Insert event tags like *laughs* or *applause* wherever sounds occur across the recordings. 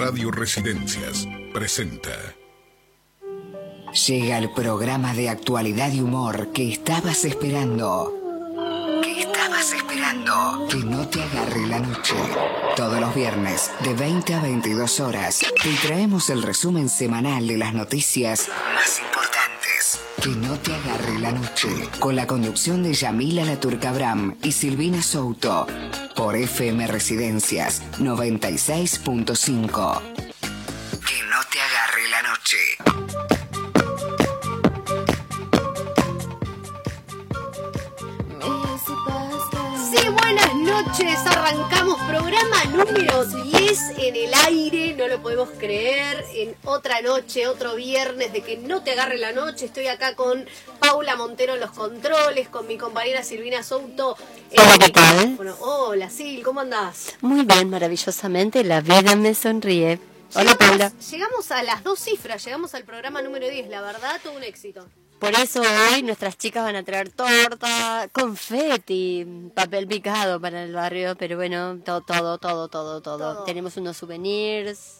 Radio Residencias presenta. Llega el programa de actualidad y humor que estabas esperando. ¿Qué estabas esperando? Que no te agarre la noche. Todos los viernes, de 20 a 22 horas, te traemos el resumen semanal de las noticias más importantes. Que no te agarre la noche. Con la conducción de Yamila Laturcabram y Silvina Souto. Por FM Residencias 96.5. Que no te agarre la noche. Sí, buenas noches. Arrancamos programa número 10 en el aire. No lo podemos creer. En otra noche, otro viernes de que no te agarre la noche. Estoy acá con Paula Montero en los controles, con mi compañera Silvina Souto. Hola, ¿qué tal? Bueno, hola, Sil, ¿cómo andás? Muy bien, maravillosamente, la vida me sonríe. Hola, Llegamos- Paula. Llegamos a las dos cifras, llegamos al programa número 10. La verdad, todo un éxito. Por eso hoy nuestras chicas van a traer torta, confeti, papel picado para el barrio, pero bueno, todo, todo, todo, todo, todo. Todo. Tenemos unos souvenirs,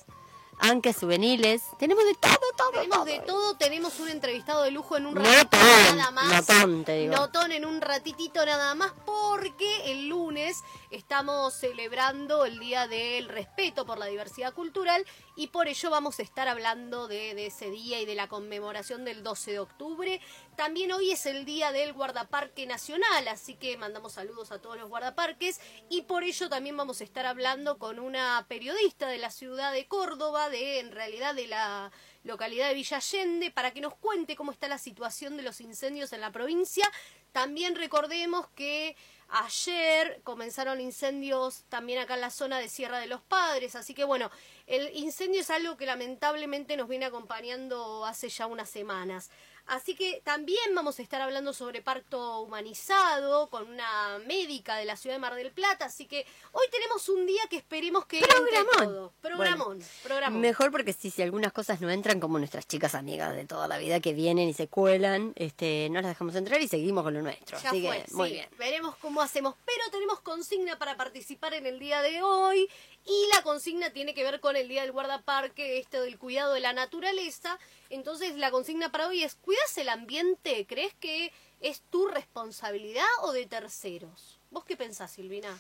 aunque souvenirs, tenemos de todo, todo, Tenemos todo. de todo, tenemos un entrevistado de lujo en un Notón, ratito nada más. notón, te digo. Notón en un ratitito nada más porque el lunes estamos celebrando el Día del Respeto por la Diversidad Cultural y por ello vamos a estar hablando de, de ese día y de la conmemoración del 12 de octubre. También hoy es el Día del Guardaparque Nacional, así que mandamos saludos a todos los guardaparques y por ello también vamos a estar hablando con una periodista de la ciudad de Córdoba, de en realidad de la localidad de Villa Allende, para que nos cuente cómo está la situación de los incendios en la provincia. También recordemos que ayer comenzaron incendios también acá en la zona de Sierra de los Padres, así que bueno, el incendio es algo que lamentablemente nos viene acompañando hace ya unas semanas. Así que también vamos a estar hablando sobre parto humanizado con una médica de la ciudad de Mar del Plata, así que hoy tenemos un día que esperemos que entre Programón. todo. Programón, programón. Mejor porque si, si algunas cosas no entran como nuestras chicas amigas de toda la vida que vienen y se cuelan, este, no las dejamos entrar y seguimos con lo nuestro. Ya Así fue, que, muy bien. Veremos cómo hacemos. Pero tenemos consigna para participar en el día de hoy. Y la consigna tiene que ver con el día del guardaparque, esto del cuidado de la naturaleza. Entonces, la consigna para hoy es: ¿cuidas el ambiente? ¿Crees que es tu responsabilidad o de terceros? ¿Vos qué pensás, Silvina?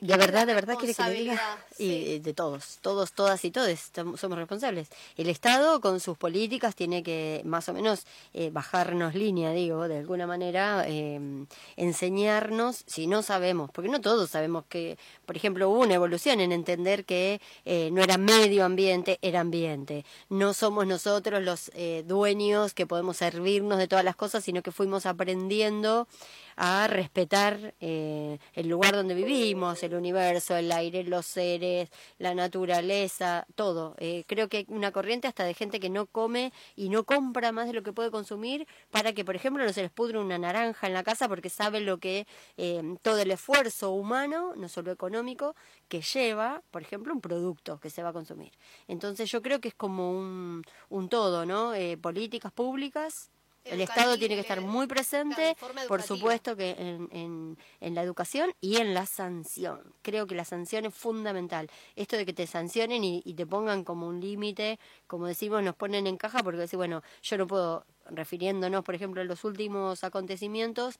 ¿De verdad, de verdad quiere que le diga. *laughs* Y eh, de todos, todos, todas y todos somos responsables. El Estado con sus políticas tiene que más o menos eh, bajarnos línea, digo, de alguna manera, eh, enseñarnos, si no sabemos, porque no todos sabemos que, por ejemplo, hubo una evolución en entender que eh, no era medio ambiente, era ambiente. No somos nosotros los eh, dueños que podemos servirnos de todas las cosas, sino que fuimos aprendiendo a respetar eh, el lugar donde vivimos, el universo, el aire, los seres, la naturaleza, todo. Eh, creo que hay una corriente hasta de gente que no come y no compra más de lo que puede consumir para que, por ejemplo, no se les pudre una naranja en la casa porque saben lo que eh, todo el esfuerzo humano, no solo económico, que lleva, por ejemplo, un producto que se va a consumir. Entonces yo creo que es como un, un todo, ¿no? Eh, políticas públicas. El Estado tiene que estar muy presente, por supuesto que en, en, en la educación y en la sanción. Creo que la sanción es fundamental. Esto de que te sancionen y, y te pongan como un límite, como decimos, nos ponen en caja porque decir, bueno, yo no puedo, refiriéndonos, por ejemplo, a los últimos acontecimientos,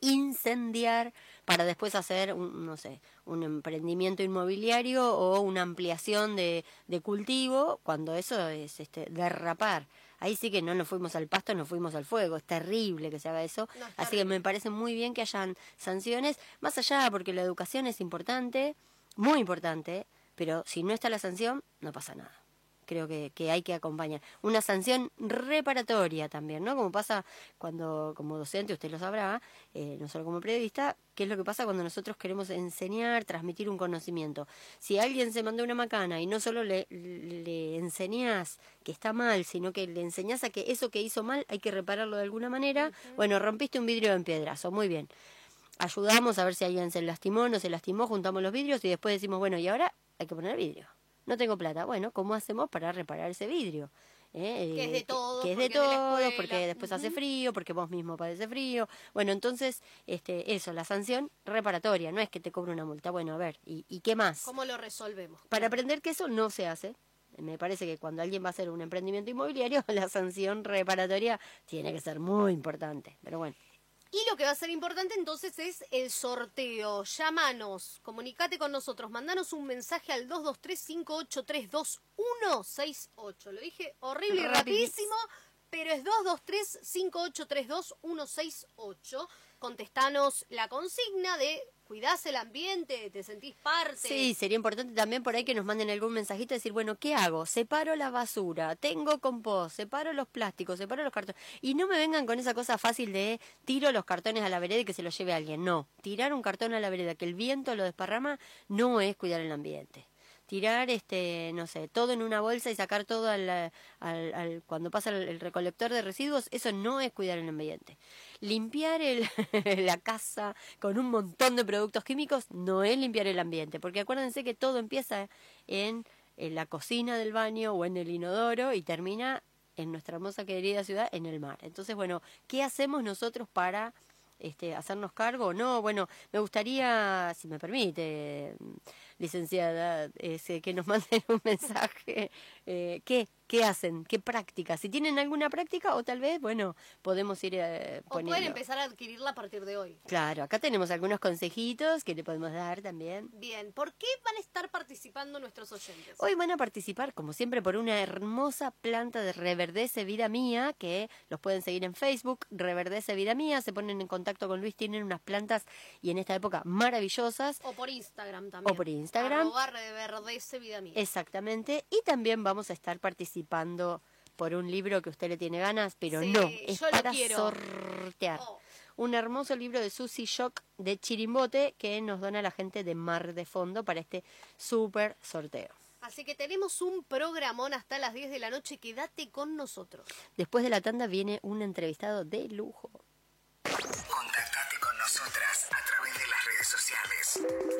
incendiar para después hacer, un, no sé, un emprendimiento inmobiliario o una ampliación de, de cultivo, cuando eso es este, derrapar. Ahí sí que no nos fuimos al pasto, nos fuimos al fuego. Es terrible que se haga eso. No, Así que me parece muy bien que hayan sanciones, más allá porque la educación es importante, muy importante, pero si no está la sanción, no pasa nada. Creo que, que hay que acompañar. Una sanción reparatoria también, ¿no? Como pasa cuando, como docente, usted lo sabrá, eh, no solo como periodista, qué es lo que pasa cuando nosotros queremos enseñar, transmitir un conocimiento. Si alguien se mandó una macana y no solo le, le enseñás que está mal, sino que le enseñás a que eso que hizo mal hay que repararlo de alguna manera, bueno, rompiste un vidrio en piedrazo, muy bien. Ayudamos a ver si alguien se lastimó, no se lastimó, juntamos los vidrios y después decimos, bueno, y ahora hay que poner vidrio. No tengo plata. Bueno, ¿cómo hacemos para reparar ese vidrio? ¿eh? Que es de Eh, todos, que es de porque todos, porque después hace frío, porque vos mismo padece frío. Bueno, entonces, este, eso, la sanción reparatoria, no es que te cobre una multa. Bueno, a ver, ¿y, y qué más? ¿Cómo lo resolvemos? Para aprender que eso no se hace. Me parece que cuando alguien va a hacer un emprendimiento inmobiliario, *laughs* la sanción reparatoria tiene que ser muy importante. Pero bueno, Y lo que va a ser importante entonces es el sorteo. Llámanos, comunicate con nosotros, mandanos un mensaje al 223-5832-168. Lo dije horrible y Rapidísimo. pero es 223-5832-168. Contestanos la consigna de cuidás el ambiente, te sentís parte. Sí, sería importante también por ahí que nos manden algún mensajito y decir, bueno, ¿qué hago? Separo la basura, tengo compost, separo los plásticos, separo los cartones. Y no me vengan con esa cosa fácil de tiro los cartones a la vereda y que se los lleve alguien. No, tirar un cartón a la vereda, que el viento lo desparrama, no es cuidar el ambiente. Tirar, este, no sé, todo en una bolsa y sacar todo al, al- al- cuando pasa el, el recolector de residuos, eso no es cuidar el ambiente. Limpiar el, *laughs* la casa con un montón de productos químicos no es limpiar el ambiente, porque acuérdense que todo empieza en, en la cocina del baño o en el inodoro y termina en nuestra hermosa querida ciudad en el mar. Entonces, bueno, ¿qué hacemos nosotros para este, hacernos cargo no? Bueno, me gustaría, si me permite, licenciada, ese, que nos *laughs* manden un mensaje. Eh, ¿qué, ¿Qué hacen? ¿Qué prácticas? Si tienen alguna práctica o tal vez, bueno, podemos ir eh, O pueden empezar a adquirirla a partir de hoy. Claro, acá tenemos algunos consejitos que le podemos dar también. Bien, ¿por qué van a estar participando nuestros oyentes? Hoy van a participar, como siempre, por una hermosa planta de Reverdece Vida Mía, que los pueden seguir en Facebook, Reverdece Vida Mía, se ponen en contacto con Luis, tienen unas plantas y en esta época maravillosas. O por Instagram también. O por Instagram. Arroba reverdece vida mía. Exactamente, y también vamos a estar participando por un libro que usted le tiene ganas, pero Sí, no, es para sortear. Oh. Un hermoso libro de Susi Shock de Chirimbote que nos dona la gente de Mar de Fondo para este súper sorteo. Así que tenemos un programón hasta las 10 de la noche. Quédate con nosotros. Después de la tanda viene un entrevistado de lujo.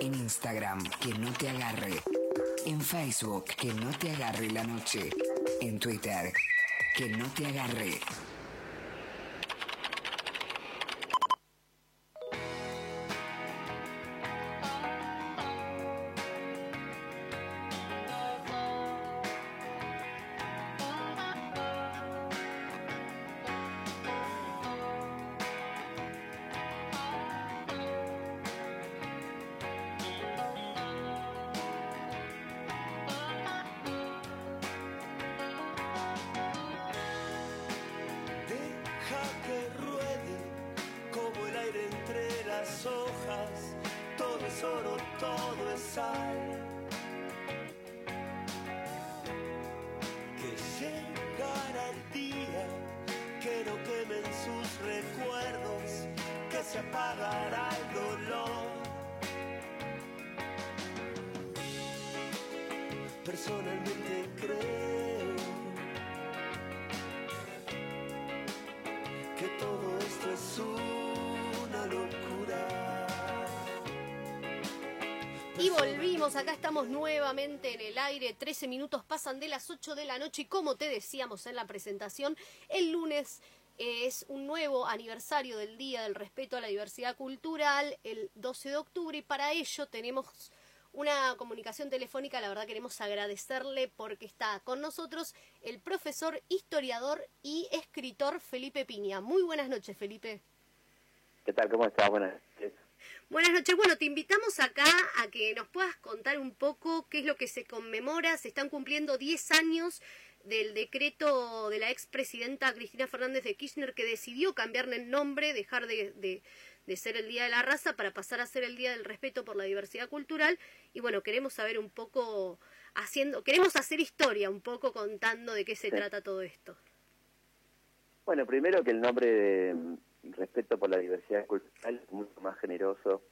En Instagram, que no te agarre. En Facebook, que no te agarre la noche. En Twitter, que no te agarre. 13 minutos pasan de las 8 de la noche y como te decíamos en la presentación, el lunes es un nuevo aniversario del Día del Respeto a la Diversidad Cultural, el 12 de octubre, y para ello tenemos una comunicación telefónica, la verdad queremos agradecerle porque está con nosotros el profesor, historiador y escritor Felipe Piña. Muy buenas noches, Felipe. ¿Qué tal? ¿Cómo estás? Buenas noches. Buenas noches. Bueno, te invitamos acá a que nos puedas contar un poco qué es lo que se conmemora. Se están cumpliendo 10 años del decreto de la expresidenta Cristina Fernández de Kirchner que decidió cambiarle el nombre, dejar de, de- de ser el Día de la Raza para pasar a ser el Día del Respeto por la Diversidad Cultural. Y bueno, queremos saber un poco, haciendo, queremos hacer historia un poco contando de qué se Sí. trata todo esto. Bueno, primero que el nombre de Respeto por la Diversidad Cultural es mucho más generoso,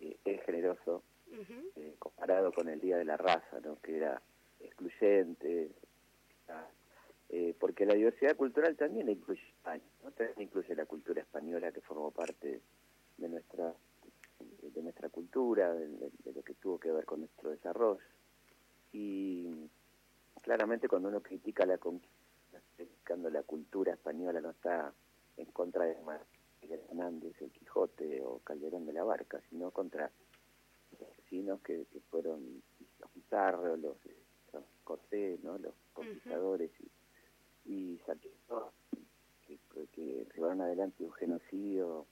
eh, es generoso, eh, comparado con el Día de la Raza, ¿no? que era excluyente, eh, porque la diversidad cultural también incluye España, ¿no? también incluye la cultura española que formó parte de nuestra de nuestra cultura, de, de- de lo que tuvo que ver con nuestro desarrollo. Y claramente cuando uno critica la conquista buscando la cultura española, no está en contra de Hernández, el Quijote o Calderón de la Barca, sino contra los asesinos que, que fueron los Pizarro, los, los Cortés, ¿no? los conquistadores y, y saqueadores que, que llevaron adelante un genocidio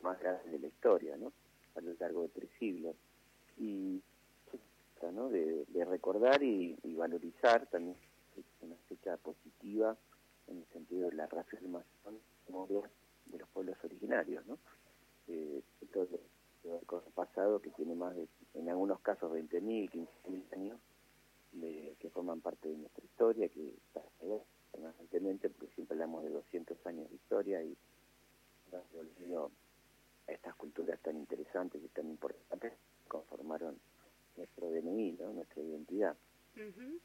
más grande de la historia, ¿no? a lo largo de tres siglos. Y ¿no? de, de recordar y, y valorizar también una fecha positiva en el sentido de la reafirmación memoria de los pueblos originarios, ¿no? Eh, todo el pasado que tiene más de, en algunos casos, 20.000, 15.000 años, de, que forman parte de nuestra historia, que permanentemente, porque siempre hablamos de 200 años de historia y se olvidó estas culturas tan interesantes y tan importantes conformaron nuestro DNI, ¿no? nuestra identidad. Ujú.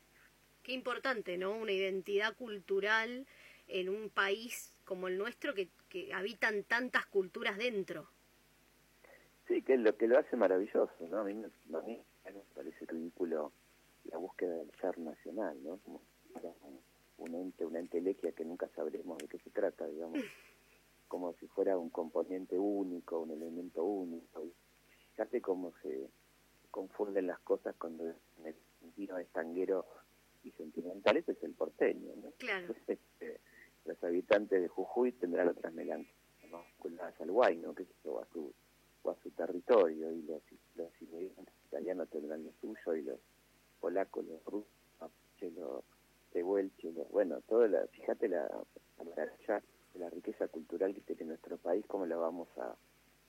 Qué importante, ¿no? Una identidad cultural en un país como el nuestro que, que habitan tantas culturas dentro. Sí, que es lo que lo hace maravilloso, ¿no? A mí, me- a mí me parece ridículo la búsqueda del ser nacional, ¿no? Como un, ente, una entelequia que nunca sabremos de qué se trata, digamos, *laughs* como si fuera un componente único, un elemento único. Fíjate cómo se confunden las cosas cuando el sentido es tanguero y sentimental, ese es el porteño, ¿no? Claro. Este, los habitantes de Jujuy tendrán otras melancolias ¿no? vinculadas al guay, ¿no? Que o a su o a su territorio y los los italianos tendrán lo suyo y los polacos, los rusos, los tehuelche, los- bueno, todo la, fíjate la, la la riqueza cultural que tiene nuestro país, cómo la vamos a,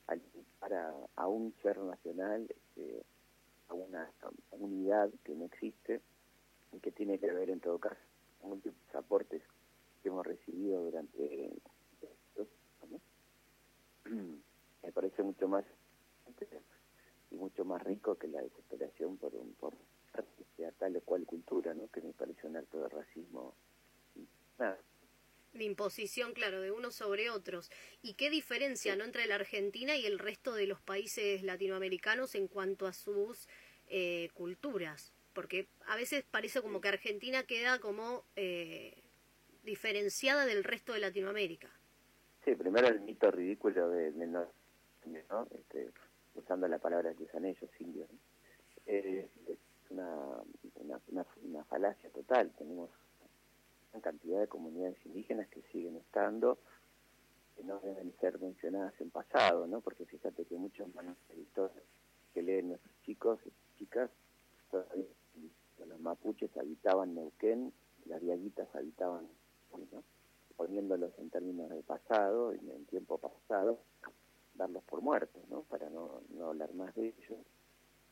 a limitar a, a un ser nacional, este, a una unidad que no existe y que tiene que ver en todo caso con múltiples aportes que hemos recibido durante estos. *clears throat* Me parece mucho más y mucho más rico que la desesperación por un por sea tal o cual cultura, ¿no? Que me parece un acto de racismo. Nada, De imposición, claro, de unos sobre otros. ¿Y qué diferencia no entre la Argentina y el resto de los países latinoamericanos en cuanto a sus eh, culturas? Porque a veces parece como que Argentina queda como eh, diferenciada del resto de Latinoamérica. Sí, primero el mito ridículo de, de. Este, usando la palabra que usan ellos, indios. ¿no? Eh, es una, una, falacia total. Tenemos una cantidad de comunidades indígenas que siguen estando, que no deben ser mencionadas en pasado, ¿no? Porque fíjate que muchos historia que leen nuestros chicos y chicas, todavía los mapuches habitaban Neuquén, las diaguitas habitaban, ¿no? poniéndolos en términos de pasado, en, en tiempo pasado, darlos por muertos, ¿no? Para no, no hablar más de ellos.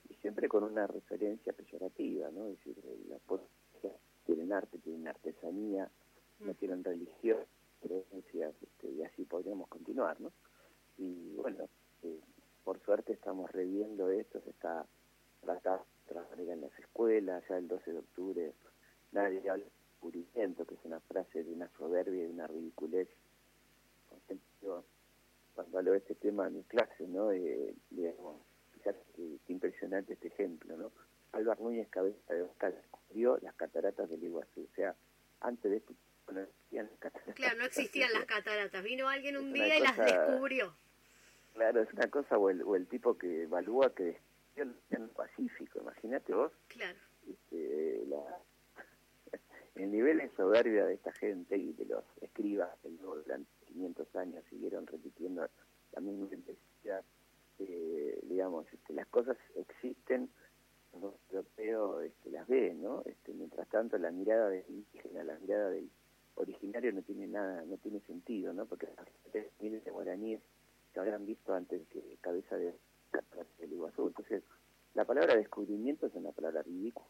Y siempre con una referencia peyorativa, ¿no? Es decir, eh, la poesía tienen arte, tienen artesanía, no tienen religión, creencias, este, y así podríamos continuar, ¿no? Y bueno, eh, por suerte estamos reviendo esto, se está tratando de en las escuelas, ya el 12 de octubre nadie habla que es una frase de una soberbia y de una ridiculez. Yo, Cuando hablo de este tema en mi clase, ¿no? Eh, digamos, fíjate impresionante este ejemplo, ¿no? Álvaro Núñez Cabeza de Oscar descubrió las cataratas del Iguazú, o sea, antes de esto no existían las cataratas. Claro, no existían las cataratas. Vino alguien un día y las descubrió. Claro, es una cosa, o el, o el tipo que evalúa que descubrió el Pacífico, imagínate vos, Claro. este, la, el nivel de soberbia de esta gente y de los escribas que durante 500 años siguieron repitiendo la misma intensidad, eh, digamos, este, las cosas existen, los europeos este, las ven, ¿no? Este, mientras tanto la mirada del indígena, la mirada del originario no tiene nada, no tiene sentido, ¿no? Porque miles de guaraníes que habrán visto antes que cabeza de del Iguazú. Entonces, la palabra descubrimiento es una palabra ridícula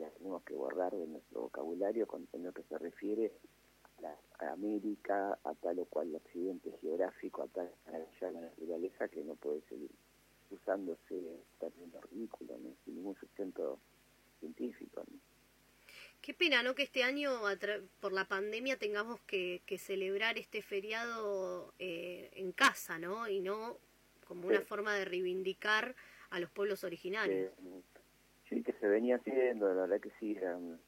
la tenemos que borrar de nuestro vocabulario con, en lo que se refiere a, la, a América, a tal o cual accidente geográfico, a tal a la naturaleza que no puede seguir usándose términos ridículos, ¿no? sin ningún sustento científico. ¿no? Qué pena, ¿no? Que este año, por la pandemia, tengamos que, que celebrar este feriado eh, en casa, ¿no? Y no como una forma de reivindicar a los pueblos originarios. que, sí, que se venía haciendo, la verdad que sí, eran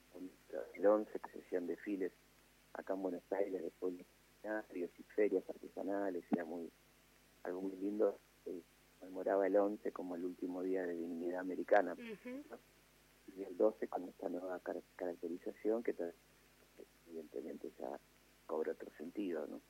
el 11 que se hacían desfiles acá en Buenos Aires de pueblos originarios y ferias artesanales, era muy algo muy lindo. Eh, conmemoraba el 11 como el último día de dignidad americana. Y el 12 con esta nueva car- caracterización que evidentemente ya cobra otro sentido, ¿no?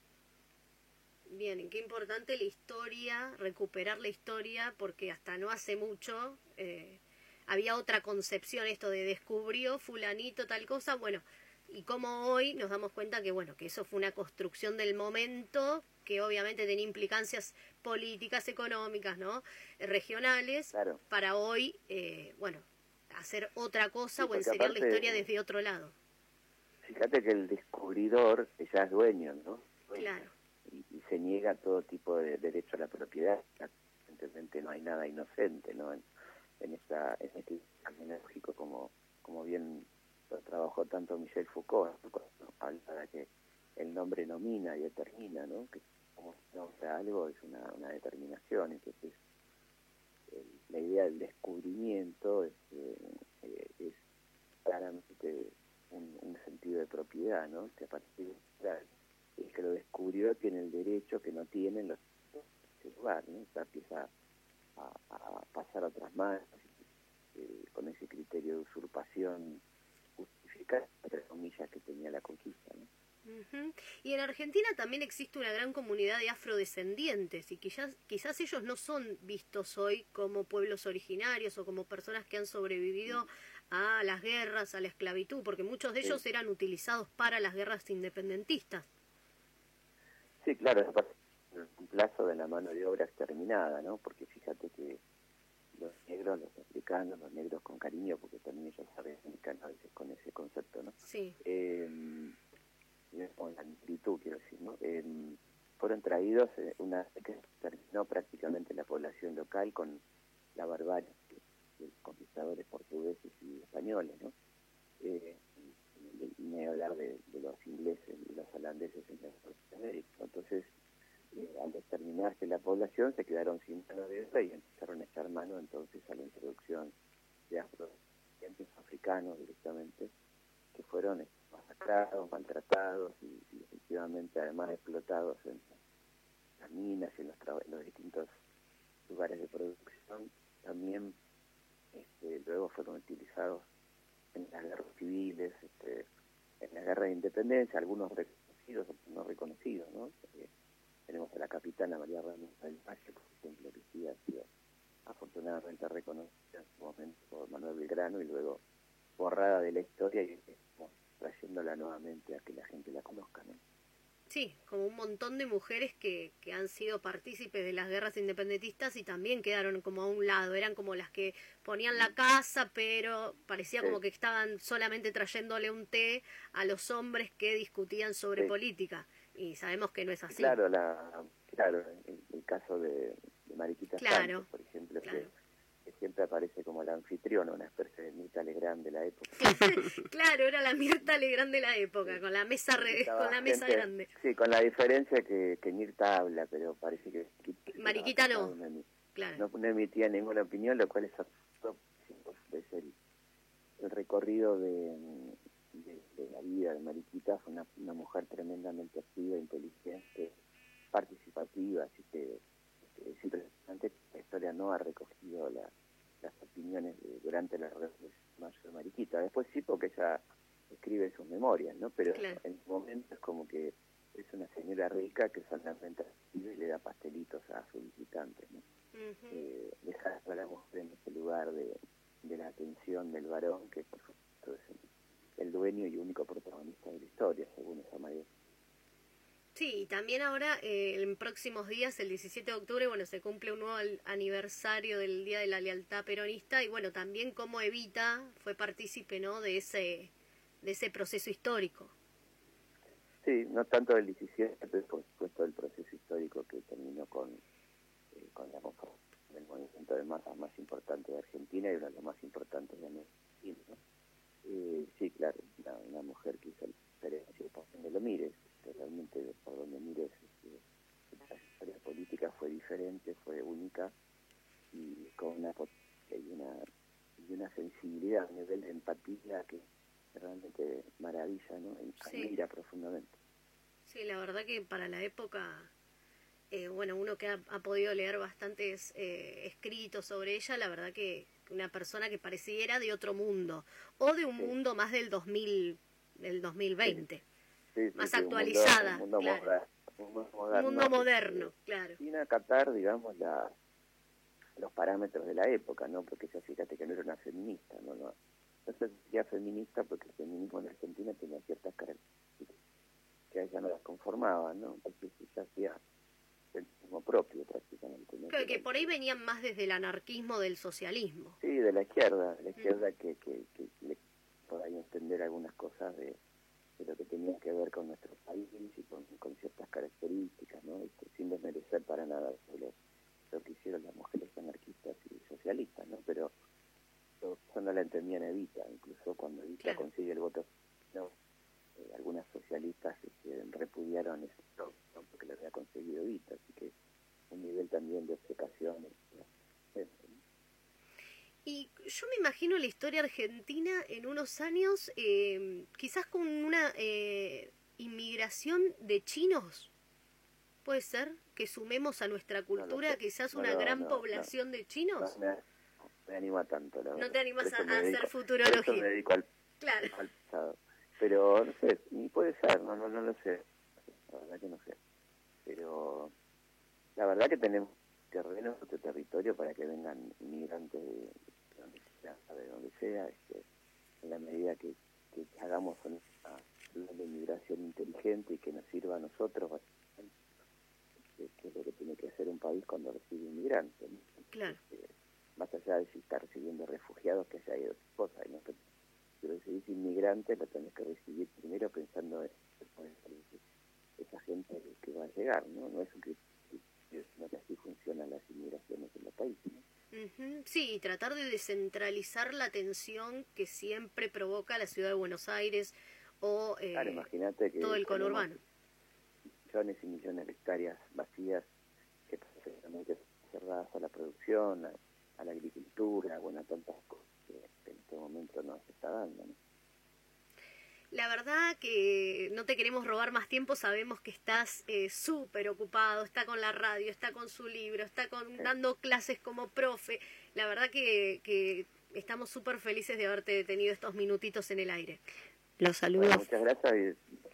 Bien, y qué importante la historia, recuperar la historia, porque hasta no hace mucho eh, había otra concepción, esto de descubrió fulanito tal cosa, bueno, y como hoy nos damos cuenta que, bueno, que eso fue una construcción del momento, que obviamente tenía implicancias políticas, económicas, ¿no? Regionales, Claro. para hoy, eh, bueno, hacer otra cosa Sí, o enseñar la historia desde otro lado. Fíjate que el descubridor ya es dueño, ¿no? Claro. y, y se niega todo tipo de derecho a la propiedad. Evidentemente no hay nada inocente ¿no? en, en, esta, en este camino como, como bien lo trabajó tanto Michel Foucault, cuando que el nombre nomina y determina, ¿no? que como nombra algo es una, una determinación, entonces el- la idea del descubrimiento es, eh, eh, es claramente un, sentido de propiedad, ¿no? que a partir de el que lo descubrió tiene el derecho que no tienen los lugar, ¿no? Empieza a, a pasar a otras manos eh, con ese criterio de usurpación justificada, entre comillas, que tenía la conquista, ¿no? Y en Argentina también existe una gran comunidad de afrodescendientes y quizás, quizás ellos no son vistos hoy como pueblos originarios o como personas que han sobrevivido a las guerras, a la esclavitud, porque muchos de ellos Sí. eran utilizados para las guerras independentistas. Sí, claro, es parte del plazo de la mano de obra exterminada, ¿no? Porque fíjate que los negros, los africanos, los negros con cariño, porque también ellos saben a veces con ese concepto, ¿no? Sí. eh, o en la negritud, quiero decir, ¿no? Eh, fueron traídos eh, una vez que terminó prácticamente la población local con la barbarie de los conquistadores portugueses y españoles, ¿no? Eh, y, hablar de, de los ingleses y los holandeses en América. Entonces, eh, al exterminarse la población, se quedaron sin mano de obra y empezaron a echar mano entonces a la introducción de afrodescendientes africanos directamente, que fueron eh, masacrados, maltratados y, efectivamente además explotados en las minas y en los, distintos lugares de producción. También este, luego fueron utilizados en las guerras civiles, este, en la guerra de independencia, algunos reconocidos, otros no reconocidos, ¿no? Tenemos a la capitana María Ramírez del Valle, por ejemplo, que sí ha sido afortunadamente reconocida en su momento por Manuel Belgrano y luego borrada de la historia y trayéndola nuevamente a que la gente la conozca, ¿no? Sí, como un montón de mujeres que, que han sido partícipes de las guerras independentistas y también quedaron como a un lado. Eran como las que ponían la casa, pero parecía Sí. como que estaban solamente trayéndole un té a los hombres que discutían sobre Sí. política. Y sabemos que no es así. Claro, la, claro el, el caso de, de Mariquita Claro, Sánchez, por ejemplo, que- claro. que, siempre aparece como la anfitriona, una especie de Mirta Legrand de la época. *laughs* claro, era la Mirta Legrand de la época, con la mesa re- con la mesa gente- grande. Sí, con la diferencia que, que Mirta habla, pero parece que... Mariquita no. Claro. no, no emitía ninguna opinión, lo cual es absurdo, es el, el recorrido de, de, la vida de Mariquita, fue una, una mujer tremendamente activa, inteligente, participativa, así que es impresionante la historia no ha recogido la- las opiniones de- durante la revolución de Mariquita. Después sí, porque ella escribe sus memorias, ¿no? Pero Claro. en un momento es como que es una señora rica que solamente recibe y le da pastelitos a sus visitantes, ¿no? Ujú. eh, dejando a la mujer en ese lugar de, de la atención del varón, que por supuesto es el, el dueño y único protagonista de la historia, según esa manera. Sí, y también ahora, eh, en próximos días, el 17 de octubre, bueno, se cumple un nuevo aniversario del Día de la Lealtad Peronista y bueno, también cómo Evita fue partícipe, ¿no?, de ese, de ese proceso histórico. Sí, no tanto del 17, pero por supuesto el proceso histórico que terminó con, eh, con la conformación del movimiento de masas más importante de Argentina y uno de los más importantes de América ¿no? Eh, sí, claro, una, una mujer que hizo la diferencia por donde lo mires, realmente por donde mires este, la historia política fue diferente, fue única y con una y una, y una sensibilidad, un nivel de empatía que realmente maravilla, ¿no? Y Sí. admira profundamente. Sí, la verdad que para la época, eh, bueno, uno que ha, ha podido leer bastantes eh, escritos sobre ella, la verdad que una persona que pareciera de otro mundo, o de un Sí. mundo más del 2000, del 2020, Sí, sí, Más sí, un mundo- actualizada, Un mundo, claro. moderno, un mundo un moderno. claro. Sin acatar, digamos, la, los parámetros de la época, ¿no? Porque ya fíjate que no era una feminista, ¿no? No, no se decía feminista porque el feminismo en Argentina tenía ciertas características que a ella no las conformaban, ¿no? Entonces ella hacía mismo propio prácticamente. por ahí venían más desde el anarquismo del socialismo. Sí, de la izquierda, Mm. de la izquierda que, que, que le por ahí entender algunas cosas de, de lo que tenía que ver con nuestro país y con, con ciertas características, ¿no? Este, sin desmerecer para nada lo, lo que hicieron las mujeres anarquistas y socialistas, ¿no? Pero, eso no la entendían Evita, incluso cuando Evita Claro. consigue el voto, no, eh, algunas socialistas este, repudiaron eso, ¿no? porque lo había conseguido Evita, así que un nivel también de obcecación. ¿no? Y yo me imagino la historia argentina en unos años, eh, quizás con una eh, inmigración de chinos. ¿Puede ser que sumemos a nuestra cultura sé. quizás No, una no, gran no, población de chinos? No me, anima tanto, la No verdad. te animas a- hacer dedico- futurología. Por eso me dedico al, Claro. al pasado. Pero, no sé, ni puede ser, no, no, no lo sé. La verdad que no sé. Pero, la verdad que tenemos terrenos, otro territorio para que vengan inmigrantes de, de donde sea, de donde sea, este, en la medida que, que hagamos una, una inmigración inteligente y que nos sirva a nosotros, que, que es lo que tiene que hacer un país cuando recibe inmigrantes. ¿no? Claro. eh, más allá de si está recibiendo refugiados, que haya otra cosa, ¿no? Que si recibís inmigrantes, lo tenés que recibir primero pensando en esa gente que va a llegar, ¿no? No es un criterio, sino que así funcionan las inmigraciones en los países. ¿no? Sí, y tratar de descentralizar la tensión que siempre provoca la ciudad de Buenos Aires o eh, Claro, imagínate que todo el conurbano. millones y millones de hectáreas vacías que perfectamente cerradas a la producción, a, a la agricultura, bueno, a tantas cosas que, que en este momento no se está dando, ¿no? La verdad que no te queremos robar más tiempo, sabemos que estás eh, súper ocupado, está con la radio, está con su libro, está con, dando clases como profe. La verdad que, que estamos súper felices de haberte tenido estos minutitos en el aire. Los Bueno, saludos. muchas gracias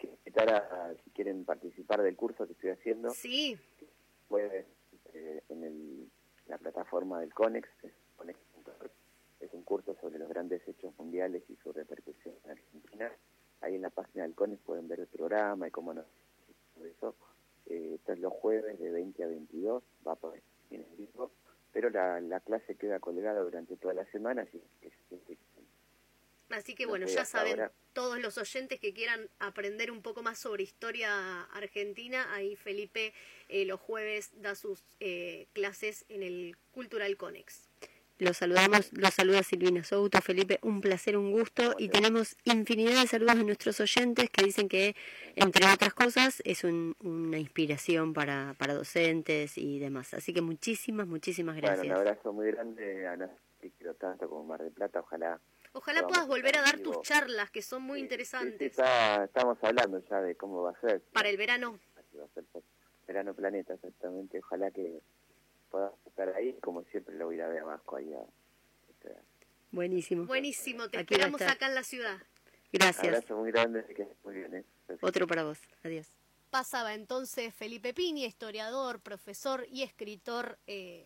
y invitar a, a- si quieren participar del curso que estoy haciendo, Sí, pueden eh, en el- la plataforma del CONEX, es conex.org. es un curso sobre los grandes hechos mundiales y su repercusión en Argentina. Ahí en la página del CONEX pueden ver el programa y cómo nos eso. Eh, esto es los jueves de 20 a 22, va a poder en vivo, pero la, la clase queda colgada durante toda la semana, así que así que No bueno, ya saben ahora. todos los oyentes que quieran aprender un poco más sobre historia argentina, ahí Felipe eh, los jueves da sus eh, clases en el Cultural Conex. Los saludamos, los saluda Silvina Souto, Felipe, un placer, un gusto y tenemos infinidad de saludos de nuestros oyentes que dicen que, entre otras cosas, es un- una inspiración para, para docentes y demás. Así que muchísimas, muchísimas Bueno, un gracias. abrazo muy grande a Ana, que quiero tanto como Mar del Plata, ojalá Ojalá puedas volver a dar tus charlas, que son muy Sí, sí, interesantes, está- estamos hablando ya de cómo va a ser. para el verano. Así va a ser por Verano Planeta, exactamente. Ojalá que pueda estar ahí, como siempre lo voy a ir a ver abajo ahí. A, este, Buenísimo. Buenísimo, te Aquí a esperamos acá en la ciudad. Gracias. abrazo muy grande, que estés muy bien. ¿eh? Otro para vos. Adiós. Pasaba entonces Felipe Piña, historiador, profesor y escritor, eh,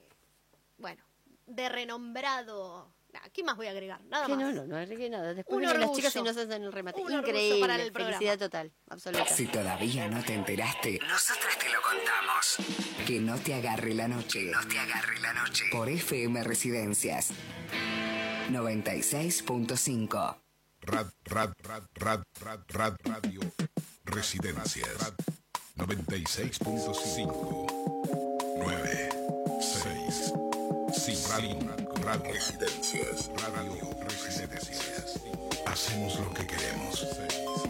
bueno, de renombrado. Nah, ¿Qué más voy a agregar? Nada Que más. no, no, no agregué nada. Después vienen las chicas y nos hacen el remate. Un Increíble. para el programa. Felicidad total. Absoluta. Si todavía no te enteraste, nosotras te lo contamos. Que no te agarre la noche. No te agarre la noche. Por FM Residencias. 96.5. Rad, rad, rad, rad, rad, rad, radio. Residencias. 96.5. 9. 6. Sí, radio. Residencias. Radio Residencias. Hacemos lo que queremos.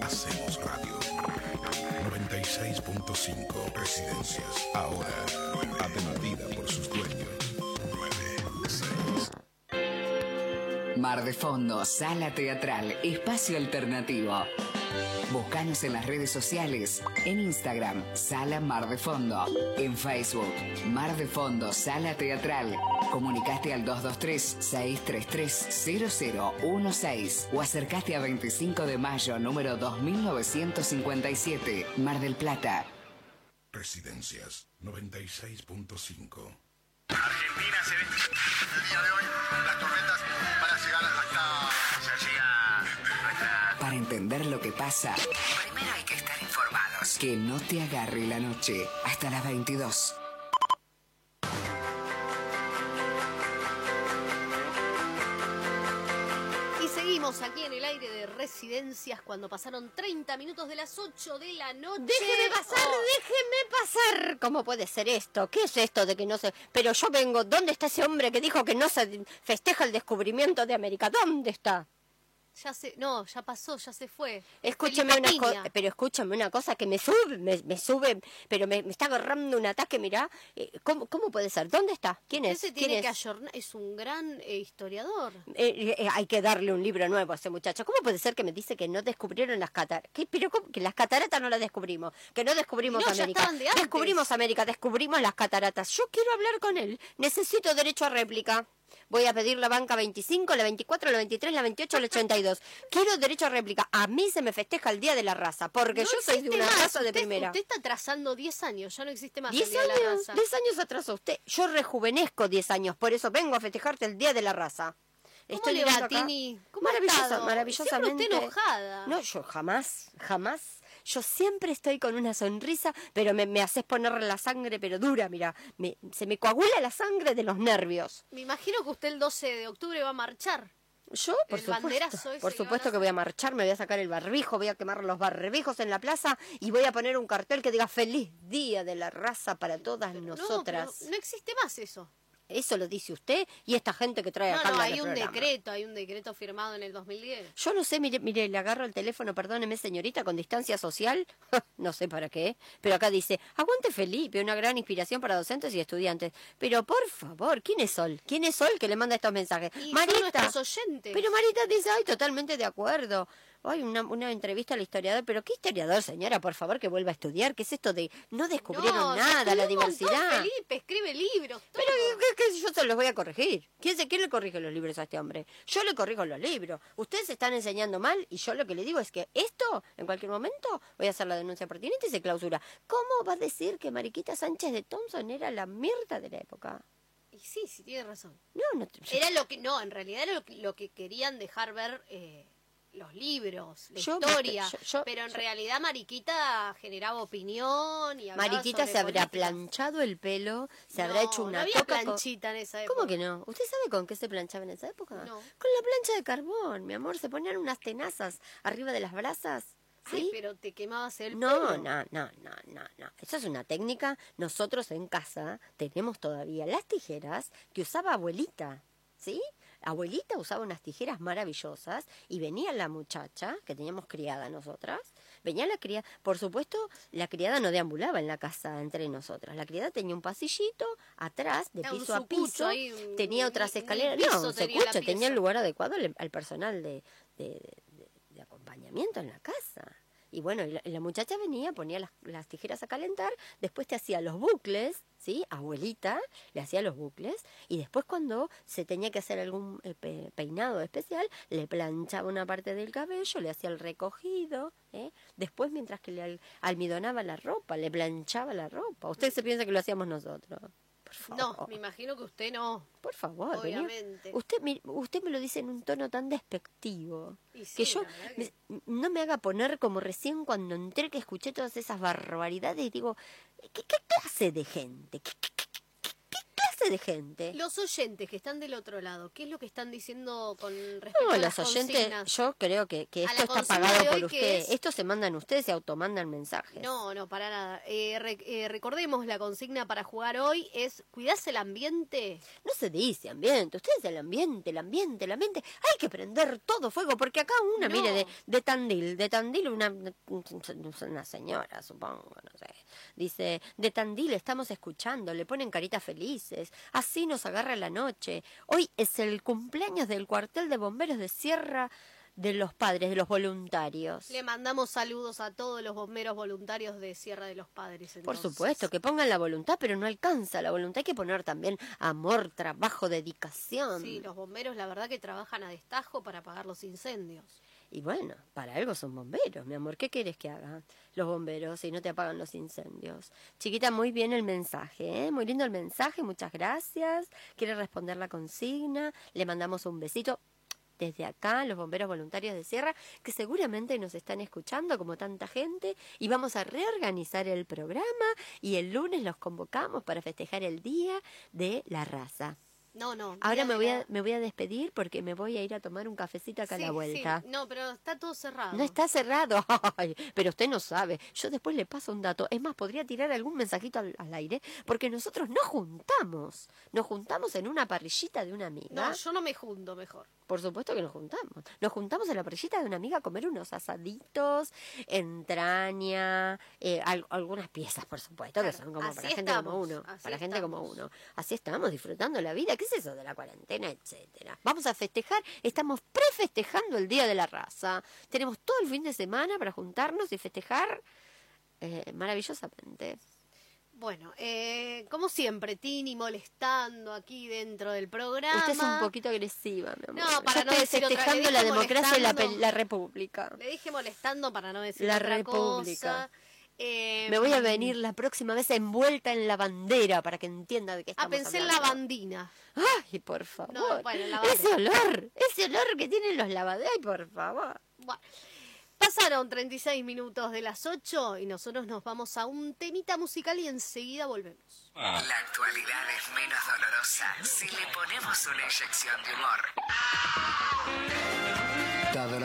Hacemos radio. 96.5 Residencias. Ahora, atendida por sus dueños. 9. 6. Mar de Fondo, Sala Teatral, Espacio Alternativo. Búscanos en las redes sociales, en Instagram, Sala Mar de Fondo, en Facebook, Mar de Fondo, Sala Teatral. Comunicaste al 223-633-0016 o acercaste a 25 de mayo, número 2957, Mar del Plata. Residencias 96.5. Argentina se ve el día de hoy. Las tormentas Para entender lo que pasa, primero hay que estar informados. Que no te agarre la noche hasta las 22. Y seguimos aquí en el aire de residencias cuando pasaron 30 minutos de las 8 de la noche. Déjeme pasar, Oh, déjeme pasar. ¿Cómo puede ser esto? ¿Qué es esto de que no se... Pero yo vengo, ¿dónde está ese hombre que dijo que no se festeja el descubrimiento de América? ¿Dónde está? Ya se, no, ya pasó, ya se fue. Escúcheme Felipe una cosa, pero escúchame una cosa que me sube, me, me sube, pero me, me está agarrando un ataque, mirá. Eh, ¿cómo, ¿Cómo puede ser? ¿Dónde está? ¿Quién es? se ¿Quién tiene que es? es un gran eh, historiador. Eh, eh, hay que darle un libro nuevo a ese muchacho. ¿Cómo puede ser que me dice que no descubrieron las cataratas? ¿Pero cómo? Que las cataratas no las descubrimos. Que no descubrimos no, América. de. Descubrimos América, descubrimos las cataratas. Yo quiero hablar con él. Necesito derecho a réplica. Voy a pedir la banca 25, la 24, la 23, la 28, la 82. Quiero derecho a réplica. A mí se me festeja el Día de la Raza, porque No yo soy de una más. raza de Usted- primera. Usted está trazando 10 años, ya no existe más el 10 Día de la años, Raza. 10 años atrás a usted. Yo rejuvenezco 10 años, por eso vengo a festejarte el Día de la Raza. ¿Cómo le va. Tini? ¿Cómo maravillosamente. Siempre usted enojada. No, yo jamás, jamás. Yo siempre estoy con una sonrisa, pero me, me haces poner la sangre, pero dura, mira. Me, se me coagula la sangre de los nervios. Me imagino que usted el 12 de octubre va a marchar. Yo, por El banderazo supuesto, por supuesto que voy a marchar, me voy a sacar el barbijo, voy a quemar los barbijos en la plaza y voy a poner un cartel que diga Feliz Día de la Raza para todas No, nosotras. no existe más eso. Eso lo dice usted y esta gente que trae No, acá no, hay un programa. decreto, hay un decreto firmado en el 2010. Yo no sé, mire, mire, le agarro el teléfono, perdóneme señorita, con distancia social, *laughs* no sé para qué, pero acá dice, aguante Felipe, una gran inspiración para docentes y estudiantes. Pero por favor, ¿quién es Sol? ¿Quién es Sol que le manda estos mensajes? Y Marita. oyentes. Pero Marita dice, ay, totalmente de acuerdo. Ay, una, una entrevista al historiador, pero ¿qué historiador, señora? Por favor, que vuelva a estudiar. ¿Qué es esto de no descubrieron No, nada, la montón, diversidad? Felipe, escribe libros. Pero todo. ¿qué- qué- yo se los voy a corregir. ¿Quién, se, ¿Quién le corrige los libros a este hombre? Yo le corrijo los libros. Ustedes se están enseñando mal y yo lo que le digo es que esto, en cualquier momento, voy a hacer la denuncia pertinente y se clausura. ¿Cómo va a decir que Mariquita Sánchez de Thompson era la mierda de la época? Y sí, sí, tiene razón. No, no. Era lo que, no, en realidad era lo que, lo que querían dejar ver eh, los libros, la Yo- historia. yo- yo- pero en realidad Mariquita generaba opinión y Mariquita sobre se habrá política. planchado el pelo, se No, habrá hecho no una había toca con- planchita en esa época. ¿Cómo que no? ¿Usted sabe con qué se planchaba en esa época? No. Con la plancha de carbón, mi amor. Se ponían unas tenazas arriba de las brasas. ¿sí? Ay, pero te quemabas el No, pelo. no, no, no, no, no. Eso es una técnica. Nosotros en casa tenemos todavía las tijeras que usaba abuelita, ¿sí? Abuelita usaba unas tijeras maravillosas y venía la muchacha, que teníamos criada nosotras, venía la criada, por supuesto, la criada no deambulaba en la casa entre nosotras, la criada tenía un pasillito atrás, de piso a piso, un- tenía otras escaleras, no, un tenía secucho, tenía el lugar adecuado al, al personal de, de, de- de acompañamiento en la casa. Y bueno, la, la muchacha venía, ponía las, las tijeras a calentar, después te hacía los bucles, ¿sí? Abuelita le hacía los bucles, y después cuando se tenía que hacer algún eh, pe- peinado especial, le planchaba una parte del cabello, le hacía el recogido, ¿eh? Después, mientras que le al- almidonaba la ropa, le planchaba la ropa. Usted se piensa que lo hacíamos nosotros. Por favor. No, me imagino que usted no. Por favor, venía- Obviamente. Usted, me- usted me lo dice en un tono tan despectivo. Y sí, que yo me- no me haga poner como recién cuando entré que escuché todas esas barbaridades y digo, ¿qué, qué clase de gente? ¿Qué, qué- qué- qué- qué clase de gente? Los oyentes que están del otro lado, ¿qué es lo que están diciendo con respecto No, a los las oyentes, consignas? yo creo que, que esto está pagado por ustedes. es- Esto se mandan ustedes y automandan mensajes. No, no, para nada. Eh, re- eh, recordemos, la consigna para jugar hoy es cuidarse el ambiente. No se dice ambiente, ustedes el ambiente, el ambiente, el ambiente. Hay que prender todo fuego, porque acá una, No. mire, de, de Tandil, de Tandil, una, una señora, supongo, no sé. Dice, de Tandil estamos escuchando, le ponen caritas felices. Así nos agarra la noche. Hoy es el cumpleaños del cuartel de bomberos de Sierra de los padres, de los voluntarios. Le mandamos saludos a todos los bomberos voluntarios de Sierra de los Padres. Por supuesto, que pongan la voluntad, pero no alcanza la voluntad. Hay que poner también amor, trabajo, dedicación. Sí, los bomberos la verdad que trabajan a destajo para apagar los incendios. Y bueno, para algo son bomberos, mi amor. ¿Qué quieres que hagan los bomberos si no te apagan los incendios? Chiquita, muy bien el mensaje, ¿eh? Muy lindo el mensaje, muchas gracias. Quiere responder la consigna. Le mandamos un besito desde acá, los bomberos voluntarios de Sierra, que seguramente nos están escuchando como tanta gente, y vamos a reorganizar el programa y el lunes los convocamos para festejar el Día de la Raza. No, no. Ahora me voy, la- a, me voy a despedir porque me voy a ir a tomar un cafecito acá a Sí, la sí, vuelta. No, pero está todo cerrado. No está cerrado. *laughs* Ay, pero usted no sabe. Yo después le paso un dato. Es más, podría tirar algún mensajito al, al aire porque nosotros nos juntamos. Nos juntamos en una parrillita de una amiga. No, yo no me junto mejor. Por supuesto que nos juntamos. Nos juntamos en la parrillita de una amiga a comer unos asaditos, entraña, eh, al- algunas piezas, por supuesto, que son como para gente como estamos, uno. así Para gente como estamos. uno. Así estamos disfrutando la vida. ¿Qué es eso de la cuarentena, etcétera? Vamos a festejar. Estamos prefestejando el Día de la Raza. Tenemos todo el fin de semana para juntarnos y festejar eh, maravillosamente. Bueno, eh, como siempre, Tini molestando aquí dentro del programa. Usted es un poquito agresiva, mi amor. No, para Yo no estoy decir festejando la democracia y la, la república. Le dije molestando para no decir La otra República. cosa. Eh, Me voy a venir la próxima vez envuelta en la bandera para que entienda de qué Ah, estamos pensé en la hablando. bandina. Ay, por favor. No, bueno, la ese olor, ese olor que tienen los lavaderos. Ay, por favor. Bueno, pasaron 36 minutos de las 8 y nosotros nos vamos a un temita musical y enseguida volvemos. La actualidad es menos dolorosa si le ponemos una inyección de humor.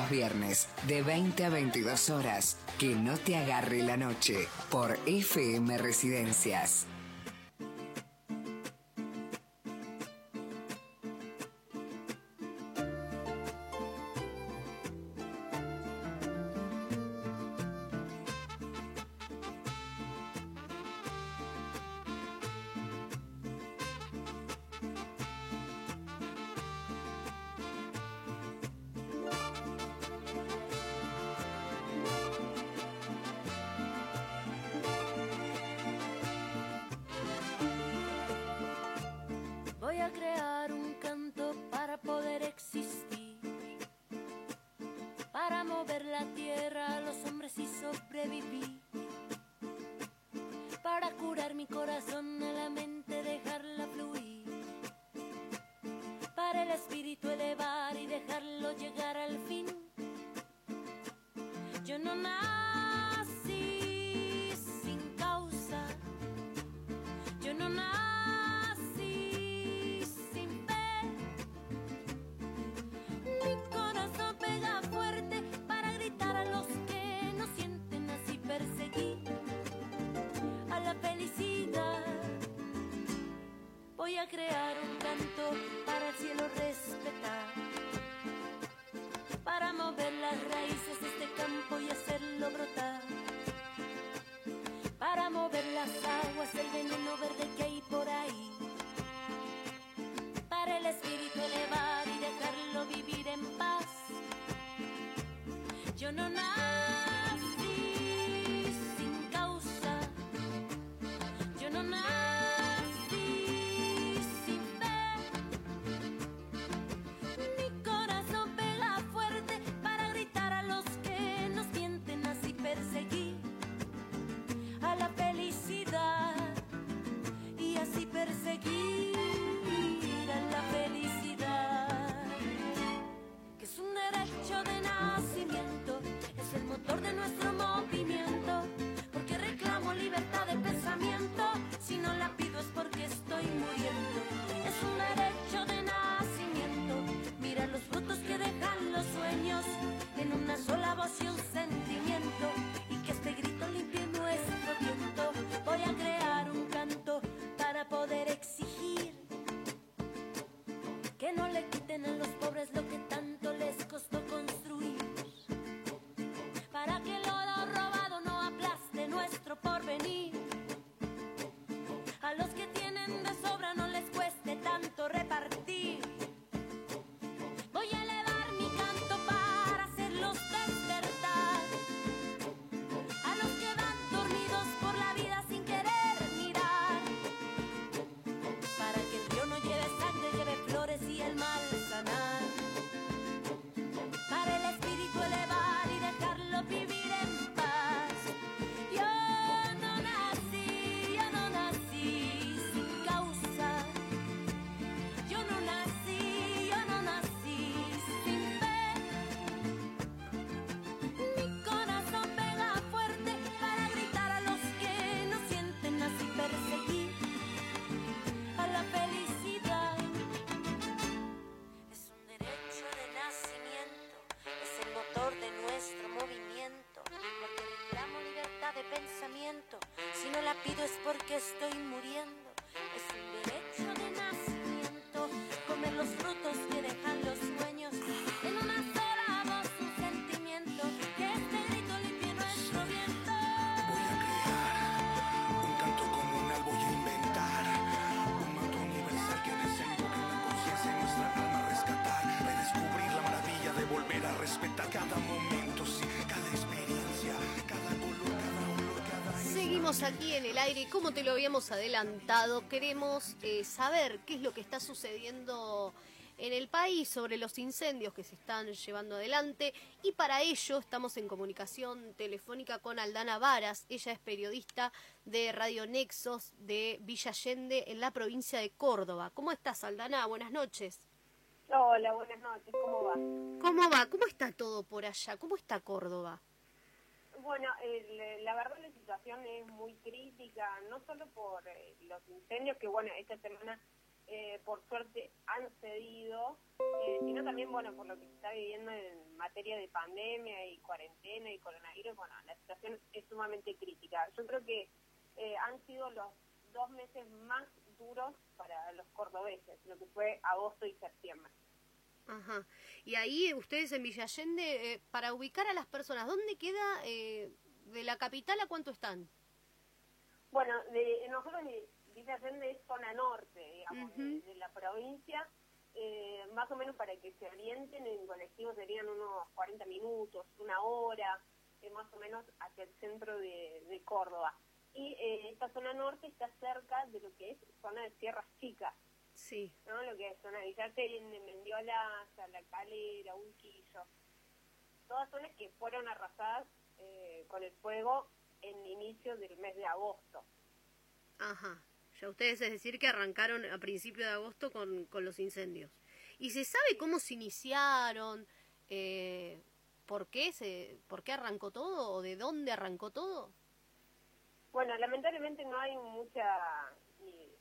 Viernes, de 20 a 22 horas, que no te agarre la noche, por FM Residencias. Seguimos aquí en el aire como te lo habíamos adelantado, queremos eh, saber qué es lo que está sucediendo en el país sobre los incendios que se están llevando adelante y para ello estamos en comunicación telefónica con Aldana Varas, ella es periodista de Radio Nexos de Villa Allende en la provincia de Córdoba. ¿Cómo estás Aldana? Buenas noches. Hola, buenas noches, ¿cómo va? ¿Cómo va? ¿Cómo está todo por allá? ¿Cómo está Córdoba? Bueno, el- la verdad la situación es muy crítica, no solo por eh, los incendios, que bueno, esta semana eh, por suerte han cedido, eh, sino también, bueno, por lo que se está viviendo en materia de pandemia y cuarentena y coronavirus, bueno, la situación es sumamente crítica. Yo creo que eh, han sido los dos meses más duros para los cordobeses, lo que fue agosto y septiembre. Ajá. Y ahí ustedes en Villa Allende, eh, para ubicar a las personas, ¿dónde queda eh, de la capital a cuánto están? Bueno, de, nosotros Villa Allende es zona norte, digamos, de, la provincia. Eh, más o menos para que se orienten en colectivo serían unos 40 minutos, una hora, eh, más o menos hacia el centro de, de Córdoba. Y eh, esta zona norte está cerca de lo que es zona de Sierras Chicas, Sí. ¿no? Lo que es zona de Villa Allende, Mendiola, La Calera, Unquillo. Todas zonas que fueron arrasadas eh, con el fuego en inicio del mes de agosto. Ajá. Ya ustedes es decir que arrancaron a principio de agosto con, con los incendios. ¿Y se sabe cómo se iniciaron? Eh, ¿Por qué se, por qué arrancó todo o de dónde arrancó todo? Bueno, lamentablemente no hay mucha eh,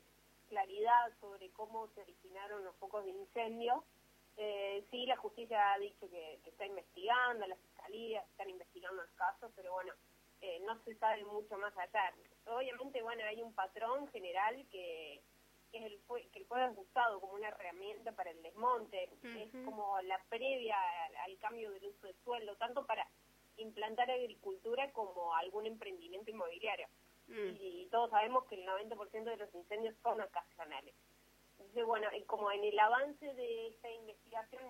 claridad sobre cómo se originaron los focos de incendio. Eh, sí, la justicia ha dicho que, que está investigando, las fiscalías están investigando los casos, pero bueno, eh, no se sabe mucho más allá. Obviamente, bueno, hay un patrón general que, que, es el, fue- que el fuego es usado como una herramienta para el desmonte, es como la previa al, al cambio del uso de suelo, tanto para implantar agricultura como algún emprendimiento inmobiliario Mm. y todos sabemos que el 90% de los incendios son ocasionales. Entonces, bueno, como en el avance de esta investigación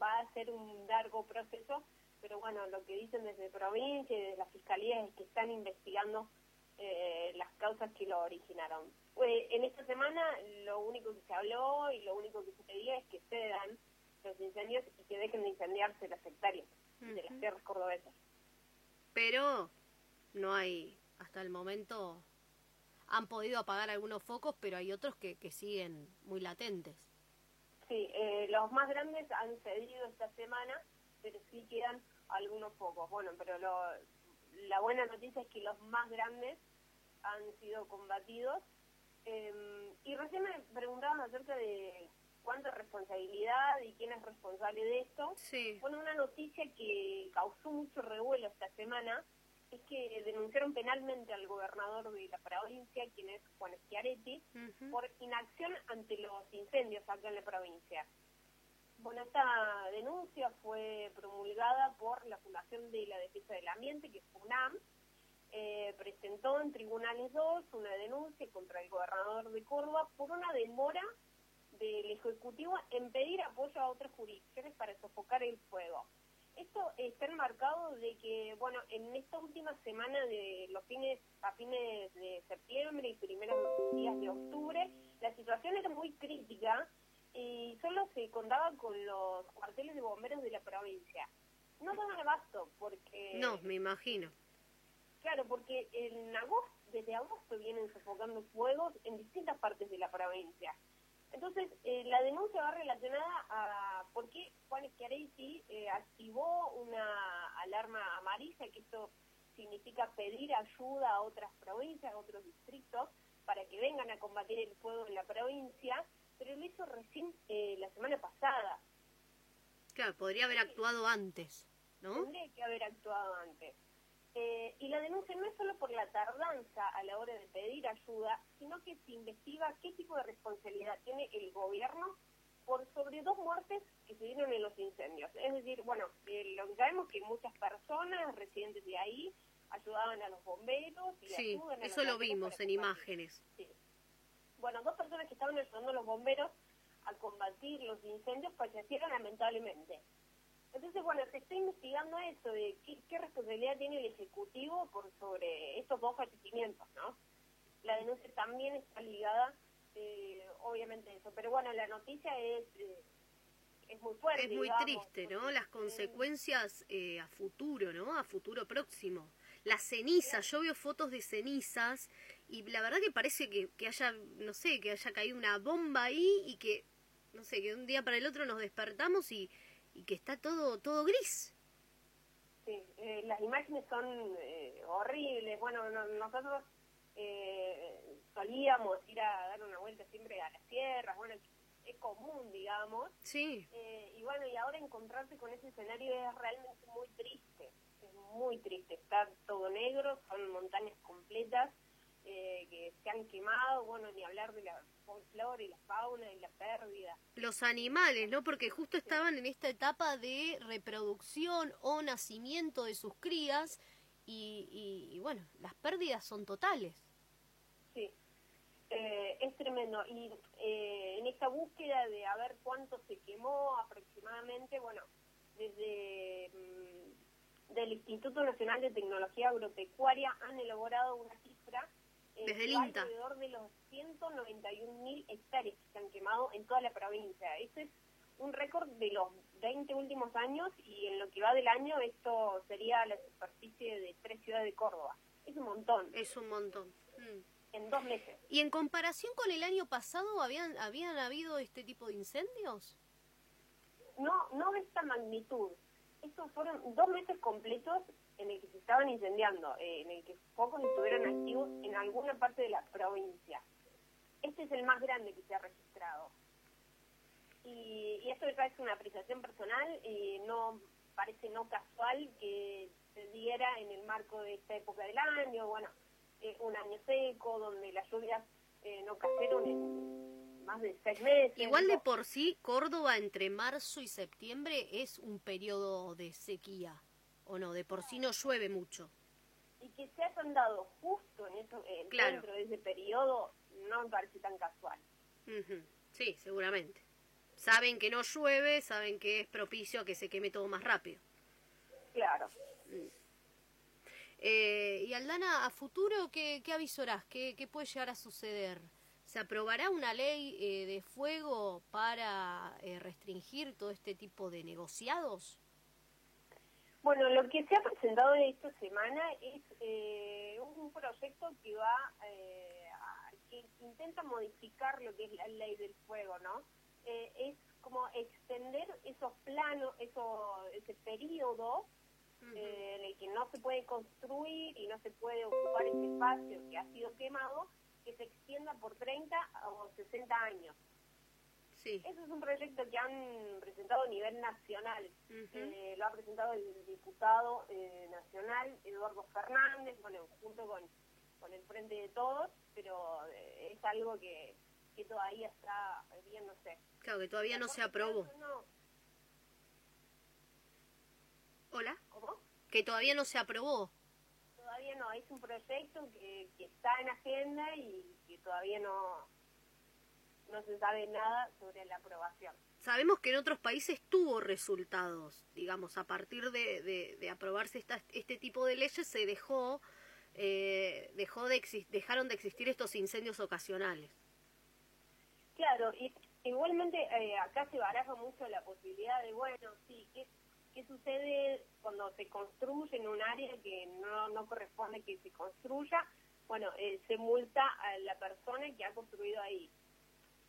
va a ser un largo proceso, pero bueno, lo que dicen desde provincia y desde la fiscalía es que están investigando eh, las causas que lo originaron. Eh, en esta semana lo único que se habló y lo único que se pedía es que cedan los incendios y que dejen de incendiarse las hectáreas de las tierras cordobesas. Pero no hay, hasta el momento, han podido apagar algunos focos, pero hay otros que, que siguen muy latentes. Sí, eh, los más grandes han cedido esta semana, pero sí quedan algunos pocos. Bueno, pero lo, la buena noticia es que los más grandes han sido combatidos. Eh, y recién me preguntaban acerca de cuánta responsabilidad y quién es responsable de esto. Sí. Bueno, una noticia que causó mucho revuelo esta semana es que denunciaron penalmente al gobernador de la provincia, quien es Juan Schiaretti, por inacción ante los incendios acá en la provincia. Bueno, esta denuncia fue promulgada por la Fundación de la Defensa del Ambiente, que es FUNAM, eh, presentó en Tribunales 2 una denuncia contra el gobernador de Córdoba por una demora del Ejecutivo en pedir apoyo a otras jurisdicciones para sofocar el fuego. Esto está enmarcado de que, bueno, en esta última semana de los fines, a fines de septiembre y primeros días de octubre, la situación era muy crítica y solo se contaba con los cuarteles de bomberos de la provincia. No daban abasto porque... No, me imagino. Claro, porque en agosto, desde agosto vienen sofocando fuegos en distintas partes de la provincia. Entonces, eh, la denuncia va relacionada a por qué Juan Schiaretti eh, activó una alarma amarilla, que esto significa pedir ayuda a otras provincias, a otros distritos, para que vengan a combatir el fuego en la provincia, pero lo hizo recién eh, la semana pasada. Claro, podría haber actuado antes, ¿no? Tendría que haber actuado antes. Eh, y la denuncia no es solo por la tardanza a la hora de pedir ayuda, sino que se investiga qué tipo de responsabilidad tiene el gobierno por sobre dos muertes que se dieron en los incendios. Es decir, bueno, eh, lo que sabemos que muchas personas residentes de ahí ayudaban a los bomberos y Sí, ayudan a los eso lo vimos en imágenes. Sí. Bueno, dos personas que estaban ayudando a los bomberos a combatir los incendios fallecieron lamentablemente. Entonces, bueno, se está investigando eso, de qué, qué responsabilidad tiene el Ejecutivo por sobre estos dos fallecimientos, ¿no? La denuncia también está ligada, eh, obviamente, a eso. Pero bueno, la noticia es, eh, es muy fuerte. Es muy digamos, triste, ¿no? Las consecuencias eh, a futuro, ¿no? A futuro próximo. Las cenizas, yo veo fotos de cenizas y la verdad que parece que, que haya, no sé, que haya caído una bomba ahí y que, no sé, que de un día para el otro nos despertamos y, y que está todo, todo gris. Sí, eh, las imágenes son eh, horribles. Bueno, no- nosotros eh, solíamos ir a dar una vuelta siempre a las sierras, bueno, es común, digamos. Sí. Eh, y bueno, y ahora encontrarse con ese escenario es realmente muy triste, es muy triste. Está todo negro, son montañas completas eh, que se han quemado, bueno, ni hablar de la flora y la fauna y la pérdida. Los animales, ¿no? Porque justo estaban en esta etapa de reproducción o nacimiento de sus crías y, y, y bueno, las pérdidas son totales. Sí, eh, es tremendo. Y eh, en esta búsqueda de a ver cuánto se quemó aproximadamente, bueno, desde mm, del Instituto Nacional de Tecnología Agropecuaria han elaborado una cifra eh, Desde el INTA. alrededor de los 191 mil hectáreas que se han quemado en toda la provincia. Ese es un récord de los 20 últimos años y en lo que va del año esto sería la superficie de tres ciudades de Córdoba. Es un montón, Es un montón. Mm. en dos meses. ¿Y en comparación con el año pasado, habían, habían habido este tipo de incendios? no no de esta magnitud. Estos fueron dos meses completos en el que se estaban incendiando, eh, en el que focos estuvieron activos en alguna parte de la provincia. Este es el más grande que se ha registrado. Y, y esto ya es una apreciación personal y no parece no casual que se diera en el marco de esta época del año, bueno, eh, un año seco, donde las lluvias eh, no cayeron en más de seis meses. Igual de por sí, Córdoba entre marzo y septiembre es un periodo de sequía, ¿o no? De por sí no llueve mucho. y que se hayan dado justo en eso, eh, Claro. dentro de ese periodo no me parece tan casual. Sí, seguramente. Saben que no llueve, saben que es propicio a que se queme todo más rápido. Claro. Eh, y Aldana, a futuro, ¿qué, qué avisorás? ¿Qué, ¿Qué puede llegar a suceder? ¿Se aprobará una ley eh, de fuego para eh, restringir todo este tipo de negociados? Bueno, lo que se ha presentado esta semana es eh, un proyecto que va, eh, a- que intenta modificar lo que es la ley del fuego, ¿no? Eh, es como extender esos planos, eso, ese periodo eh, en el que no se puede construir y no se puede ocupar ese espacio que ha sido quemado, que se extienda por 30 o 60 años. Sí. Ese es un proyecto que han presentado a nivel nacional. Eh, lo ha presentado el diputado eh, nacional Eduardo Fernández, bueno, junto con, con el Frente de Todos, pero eh, es algo que, que todavía está viéndose. Claro, que todavía no se aprobó. No, ¿Hola? ¿Cómo? Que todavía no se aprobó. Todavía no, es un proyecto que, que está en agenda y que todavía no, no se sabe nada sobre la aprobación. Sabemos que en otros países tuvo resultados, digamos, a partir de, de- de aprobarse esta- este tipo de leyes se dejó, eh, dejó de dejaron de existir estos incendios ocasionales. Claro, y igualmente eh, acá se baraja mucho la posibilidad de, bueno, sí, ¿qué, qué sucede cuando se construye en un área que no, no corresponde que se construya? Bueno, eh, se multa a la persona que ha construido ahí.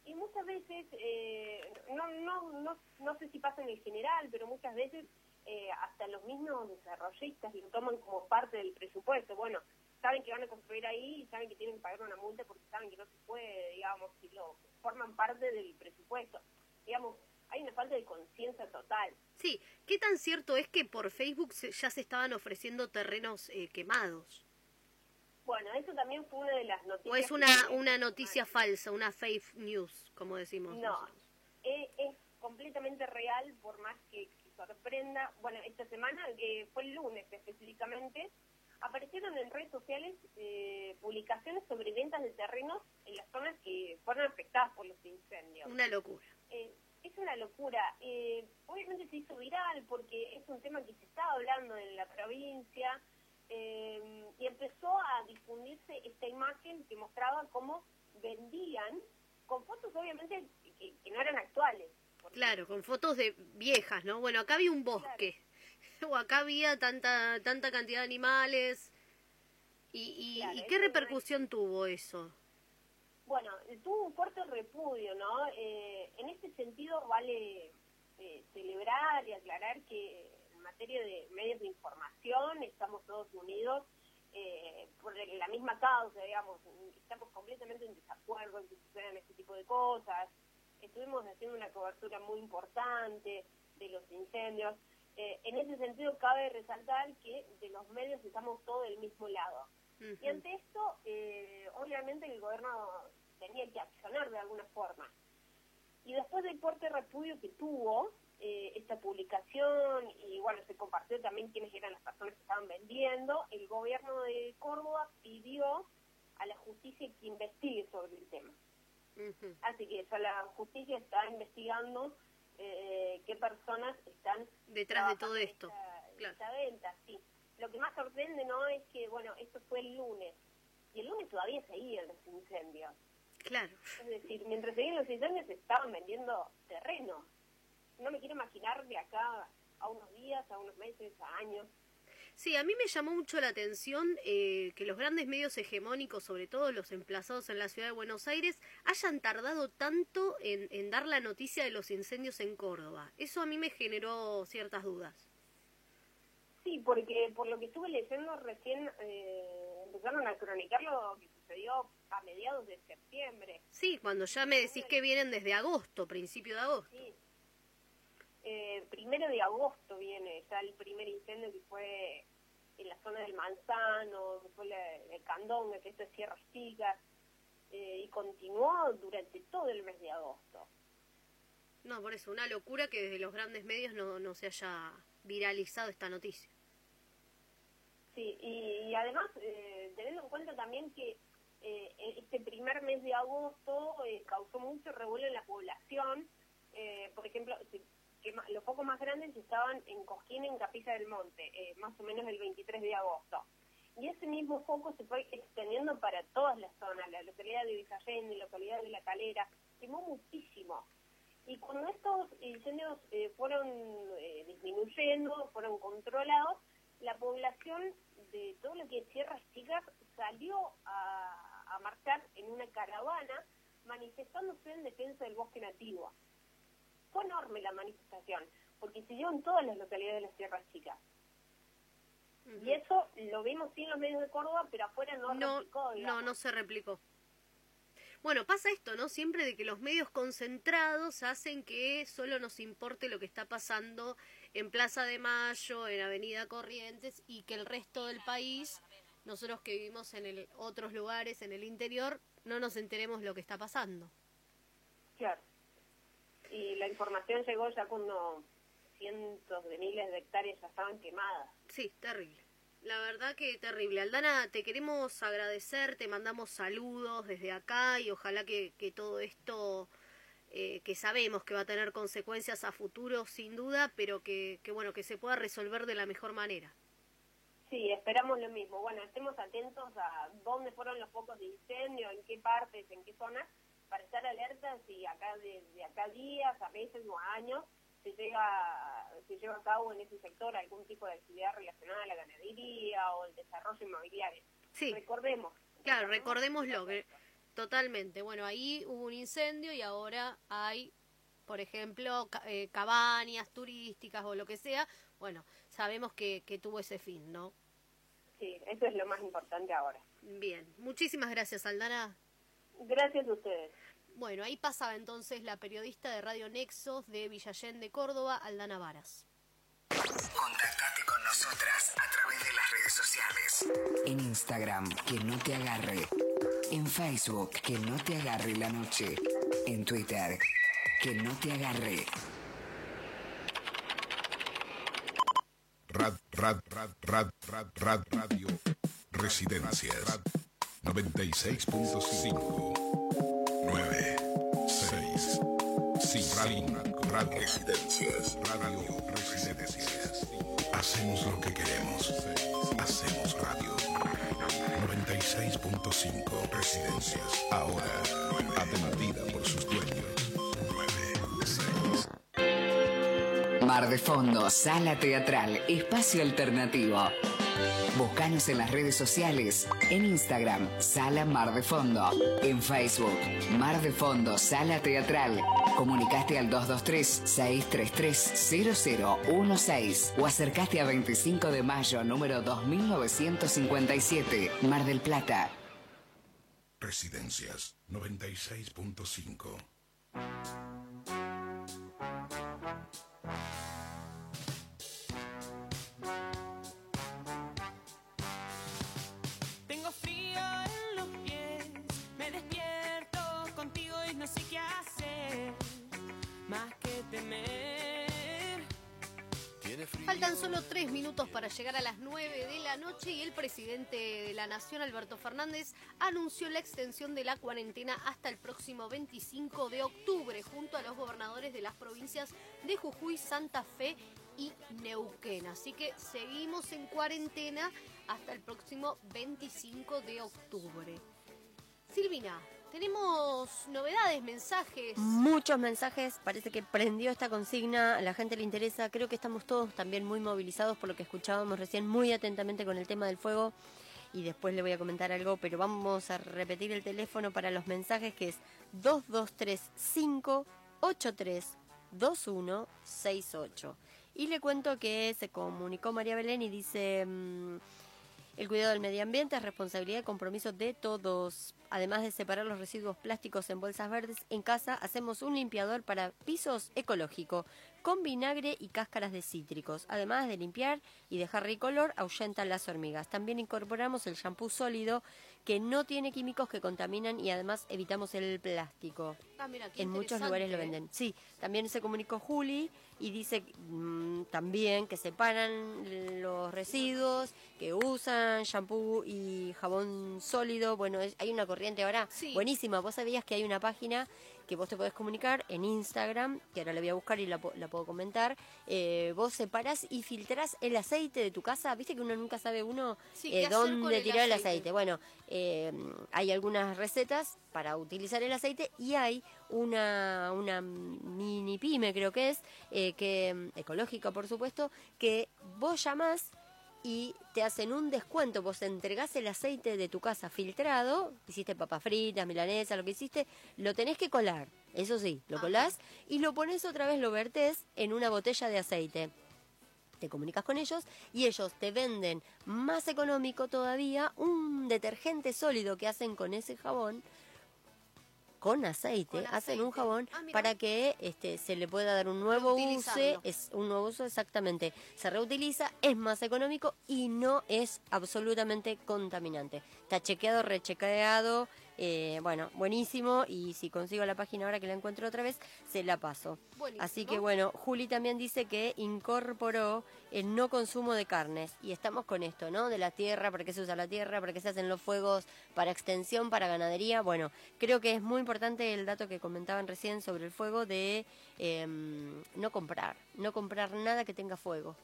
Y muchas veces, eh, no, no, no, no sé si pasa en el general, pero muchas veces eh, hasta los mismos desarrollistas lo toman como parte del presupuesto. Bueno, saben que van a construir ahí y saben que tienen que pagar una multa porque saben que no se puede, digamos, si lo forman parte del presupuesto. Digamos, hay una falta de conciencia total. Sí, ¿qué tan cierto es que por Facebook ya se estaban ofreciendo terrenos eh, quemados? Bueno, eso también fue una de las noticias. ¿O es una, una noticia falsa, una fake news, como decimos No, nosotros? es, es completamente real, por más que, que sorprenda. Bueno, esta semana, que fue el lunes específicamente, aparecieron en redes sociales eh, publicaciones sobre ventas de terrenos en las zonas que fueron afectadas por los incendios. Una locura. Eh, es una locura. Eh, obviamente se hizo viral porque es un tema que se estaba hablando en la provincia eh, y empezó a difundirse esta imagen que mostraba cómo vendían con fotos obviamente que, que no eran actuales. Claro, con fotos de viejas, ¿no? Bueno, acá había un bosque. *laughs* O acá había tanta tanta cantidad de animales. ¿Y, y, Claro, ¿y qué es- repercusión tuvo eso? Bueno, tuvo un fuerte repudio, ¿no? Eh, en este sentido vale eh, celebrar y aclarar que materia de medios de información estamos todos unidos eh, por la misma causa, digamos, estamos completamente en desacuerdo en que sucedan este tipo de cosas. Estuvimos haciendo una cobertura muy importante de los incendios. Eh, en ese sentido cabe resaltar que de los medios estamos todos del mismo lado. Y ante esto, eh, obviamente el gobierno tenía que accionar de alguna forma. Y después del fuerte repudio que tuvo eh, esta publicación, y bueno, se compartió también quiénes eran las personas que estaban vendiendo, el gobierno de Córdoba pidió a la justicia que investigue sobre el tema. Así que ya la justicia está investigando eh, qué personas están Detrás de todo esto. esta- claro. esta venta, sí. Lo que más sorprende, ¿no?, es que, bueno, esto fue el lunes. Y el lunes todavía seguían los incendios. Claro. Es decir, mientras seguían los incendios estaban vendiendo terreno. No me quiero imaginar de acá a unos días, a unos meses, a años. Sí, a mí me llamó mucho la atención eh, que los grandes medios hegemónicos, sobre todo los emplazados en la ciudad de Buenos Aires, hayan tardado tanto en, en dar la noticia de los incendios en Córdoba. Eso a mí me generó ciertas dudas. Sí, porque por lo que estuve leyendo recién eh, empezaron a cronicar lo que sucedió a mediados de septiembre. Sí, cuando ya me decís que vienen desde agosto, principio de agosto. Sí. Eh, primero de agosto viene ya el primer incendio que fue en la zona del Manzano, que fue la, el Candonga, que esto es Sierra Chicas, eh, y continuó durante todo el mes de agosto. No, por eso, una locura que desde los grandes medios no, no se haya viralizado esta noticia. Sí, y, y además, eh, teniendo en cuenta también que eh, este primer mes de agosto eh, causó mucho revuelo en la población, eh, por ejemplo, los focos más grandes estaban en Cosquín, en Capilla del Monte, eh, más o menos el 23 de agosto. Y ese mismo foco se fue extendiendo para todas las zonas, la localidad de Vizallén, la localidad de La Calera, quemó muchísimo. Y cuando estos incendios eh, fueron eh, disminuyendo, fueron controlados, la población de todo lo que es Sierras Chicas salió a, a marchar en una caravana manifestándose en defensa del bosque nativo. Fue enorme la manifestación, porque se dio en todas las localidades de las Sierras Chicas. Y eso lo vimos sí en los medios de Córdoba, pero afuera no, No, replicó, no, no se replicó. Bueno, pasa esto, ¿no? Siempre de que los medios concentrados hacen que solo nos importe lo que está pasando en Plaza de Mayo, en Avenida Corrientes, y que el resto del país, nosotros que vivimos en el, otros lugares, en el interior, no nos enteremos lo que está pasando. Claro. Y la información llegó ya cuando cientos de miles de hectáreas ya estaban quemadas. Sí, terrible. La verdad que terrible. Aldana, te queremos agradecer, te mandamos saludos desde acá y ojalá que, que todo esto, eh, que sabemos que va a tener consecuencias a futuro sin duda, pero que, que bueno, que se pueda resolver de la mejor manera. Sí, esperamos lo mismo. Bueno, estemos atentos a dónde fueron los focos de incendio, en qué partes, en qué zonas, para estar alertas y acá de, de acá días, a meses o a años se llega se lleva a cabo en ese sector algún tipo de actividad relacionada a la ganadería o el desarrollo inmobiliario. Sí, Recordemos. claro, recordémoslo, que totalmente. Bueno, ahí hubo un incendio y ahora hay, por ejemplo, eh, cabañas turísticas o lo que sea. Bueno, sabemos que, que tuvo ese fin, ¿no? Sí, eso es lo más importante ahora. Bien, muchísimas gracias, Aldana. Gracias a ustedes. Bueno, ahí pasaba entonces la periodista de Radio Nexos de Villallén de Córdoba, Aldana Varas. Contactate con nosotras a través de las redes sociales. En Instagram, que no te agarre. En Facebook, que no te agarre la noche. En Twitter, que no te agarre. Rad, rad, rad, rad, rad, rad, radio. Residencias. 96.5. 9, 6, 5, Radio Residencias. Radio Residencias. Hacemos lo que queremos. Hacemos radio. 96.5 Residencias. Ahora, atendida por sus dueños. 96. Mar de Fondo, Sala Teatral, Espacio Alternativo. Búscanos en las redes sociales, en Instagram, Sala Mar de Fondo, en Facebook, Mar de Fondo, Sala Teatral. Comunicaste al 223-633-0016 o acercaste a 25 de mayo, número 2957, Mar del Plata. Residencias 96.5. Faltan solo tres minutos para llegar a las 9 de la noche y el presidente de la Nación, Alberto Fernández, anunció la extensión de la cuarentena hasta el próximo 25 de octubre, junto a los gobernadores de las provincias de Jujuy, Santa Fe y Neuquén. Así que seguimos en cuarentena hasta el próximo 25 de octubre. Silvina, tenemos novedades, mensajes. Muchos mensajes, parece que prendió esta consigna, a la gente le interesa, creo que estamos todos también muy movilizados por lo que escuchábamos recién muy atentamente con el tema del fuego. Y después le voy a comentar algo, pero vamos a repetir el teléfono para los mensajes que es 2235 2168 Y le cuento que se comunicó María Belén y dice... mm, el cuidado del medio ambiente es responsabilidad y compromiso de todos. Además de separar los residuos plásticos en bolsas verdes, en casa hacemos un limpiador para pisos ecológico con vinagre y cáscaras de cítricos. Además de limpiar y dejar ricolor, ahuyenta las hormigas. También incorporamos el shampoo sólido que no tiene químicos que contaminan y además evitamos el plástico. Ah, mira, qué En muchos lugares lo venden. Sí, también se comunicó Juli y dice mm, también que separan los residuos, que usan shampoo y jabón sólido. Bueno, es- hay una corriente ahora Sí. buenísima. Vos sabías que hay una página que vos te podés comunicar en Instagram, que ahora la voy a buscar y la, la puedo comentar. Eh, vos separás y filtrás el aceite de tu casa. Viste que uno nunca sabe uno Sí, eh, ¿qué hacer con dónde el tirar el aceite? aceite. Bueno, eh, hay algunas recetas para utilizar el aceite y hay una, una mini pyme, creo que es, eh, que mm, ecológica, por supuesto, que vos llamás y te hacen un descuento. Vos entregás el aceite de tu casa filtrado, hiciste papas fritas, milanesa, lo que hiciste, lo tenés que colar. Eso sí, lo colás y lo pones otra vez, lo vertés en una botella de aceite te comunicas con ellos y ellos te venden más económico todavía un detergente sólido que hacen con ese jabón con aceite, Con hacen un jabón Ah, para que este se le pueda dar un nuevo uso, Reutilizarlo. es un nuevo uso exactamente, se reutiliza, es más económico y no es absolutamente contaminante. Está chequeado, rechequeado, eh, bueno, buenísimo y si consigo la página ahora que la encuentro otra vez, se la paso. Buenísimo. Así que bueno, Juli también dice que incorporó el no consumo de carnes. Y estamos con esto, ¿no? De la tierra, para qué se usa la tierra, para qué se hacen los fuegos, para extensión, para ganadería. Bueno, creo que es muy importante el dato que comentaban recién sobre el fuego de em, no comprar, no comprar nada que tenga fuego.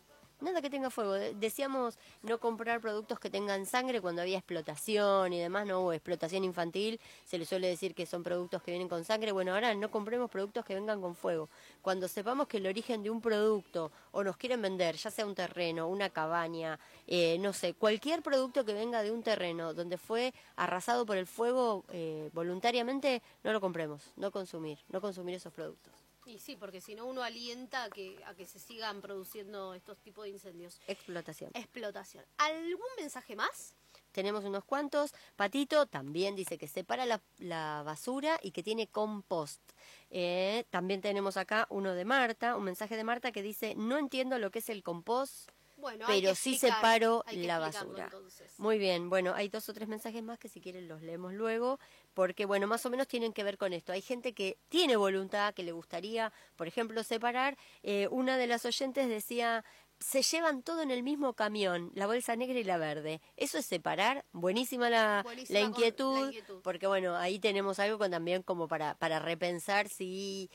Nada que tenga fuego. De- Decíamos no comprar productos que tengan sangre cuando había explotación y demás, no hubo explotación infantil. Se le suele decir que son productos que vienen con sangre. Bueno, ahora no compremos productos que vengan con fuego. Cuando sepamos que el origen de un producto o nos quieren vender, ya sea un terreno, una cabaña, eh, no sé, cualquier producto que venga de un terreno donde fue arrasado por el fuego eh, voluntariamente, no lo compremos, no consumir, no consumir esos productos. Y sí, porque si no uno alienta a que, a que se sigan produciendo estos tipos de incendios. Explotación. Explotación. ¿Algún mensaje más? Tenemos unos cuantos. Patito también dice que separa la, la basura y que tiene compost. Eh, también tenemos acá uno de Marta, un mensaje de Marta que dice, no entiendo lo que es el compost, Bueno, pero sí separo la basura. entonces. Muy bien, bueno, hay dos o tres mensajes más que si quieren los leemos luego, porque bueno, más o menos tienen que ver con esto. Hay gente que tiene voluntad, que le gustaría, por ejemplo, separar. Eh, una de las oyentes decía, se llevan todo en el mismo camión, la bolsa negra y la verde. Eso es separar. Buenísima la, Buenísima la con- inquietud, la inquietud. porque bueno, ahí tenemos algo con, también como para, para repensar si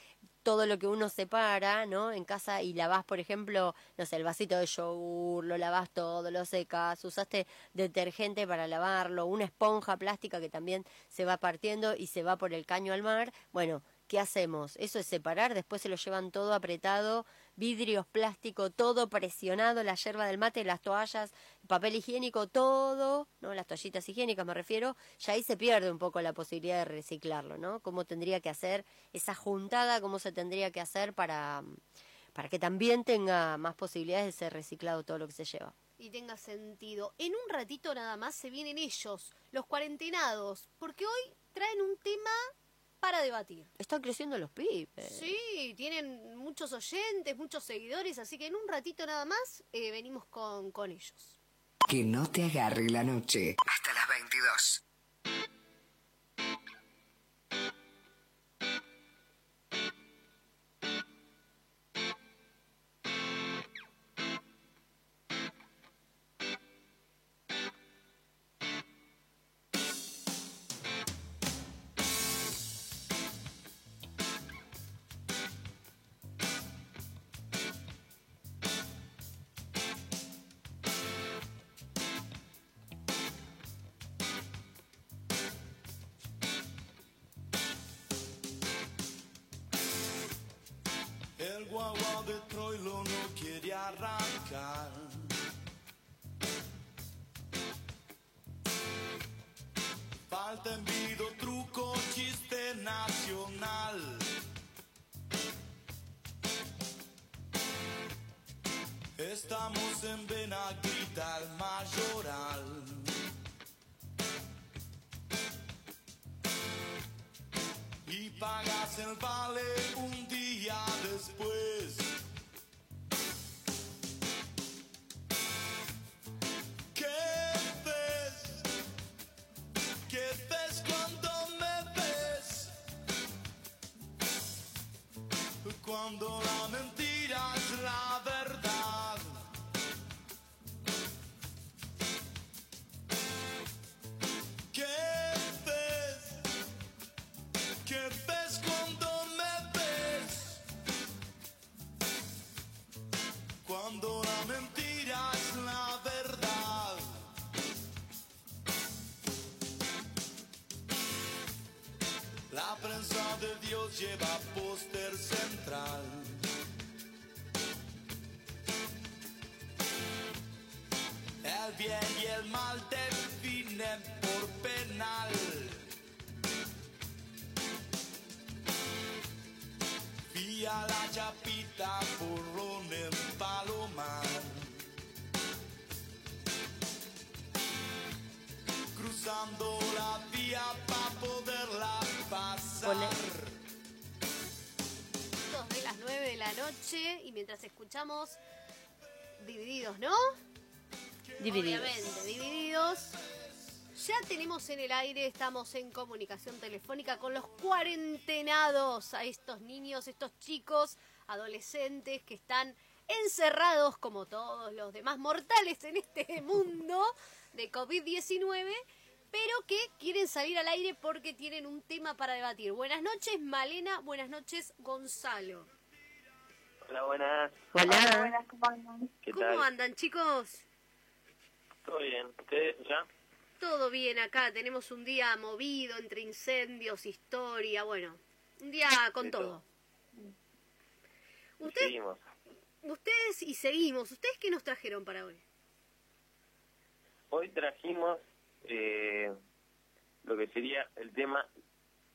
todo lo que uno separa, ¿no? En casa y lavás, por ejemplo, no sé, el vasito de yogur, lo lavás todo, lo secas, usaste detergente para lavarlo, una esponja plástica que también se va partiendo y se va por el caño al mar. Bueno, ¿qué hacemos? Eso es separar, después se lo llevan todo apretado, vidrios, plástico, todo presionado, la yerba del mate, las toallas, papel higiénico, todo, ¿no? Las toallitas higiénicas me refiero, ya ahí se pierde un poco la posibilidad de reciclarlo, ¿no? Cómo tendría que hacer esa juntada, cómo se tendría que hacer para, para que también tenga más posibilidades de ser reciclado todo lo que se lleva. y tenga sentido. En un ratito nada más se vienen ellos, los cuarentenados, porque hoy traen un tema para debatir. Están creciendo los pibes. Sí, tienen muchos oyentes, muchos seguidores, así que en un ratito nada más eh, venimos con, con ellos. Que no te agarre la noche. Hasta las 22. Estamos en Benaguita, el mayoral. y pagas el vale un día después. De Dios noche y mientras escuchamos divididos, ¿no? Divididos. Obviamente, divididos. Ya tenemos en el aire, estamos en comunicación telefónica con los cuarentenados, a estos niños, estos chicos, adolescentes que están encerrados como todos los demás mortales en este *laughs* mundo de COVID-19, pero que quieren salir al aire porque tienen un tema para debatir. Buenas noches, Malena, buenas noches, Gonzalo. Hola, buenas. Hola. ¿Qué ¿Cómo tal? andan, chicos? ¿Todo bien? ¿Ustedes ya? Todo bien acá, tenemos un día movido entre incendios, historia, bueno, un día con todo. Y Ustedes, Seguimos. ustedes y seguimos, ¿ustedes qué nos trajeron para hoy? Hoy trajimos eh, lo que sería el tema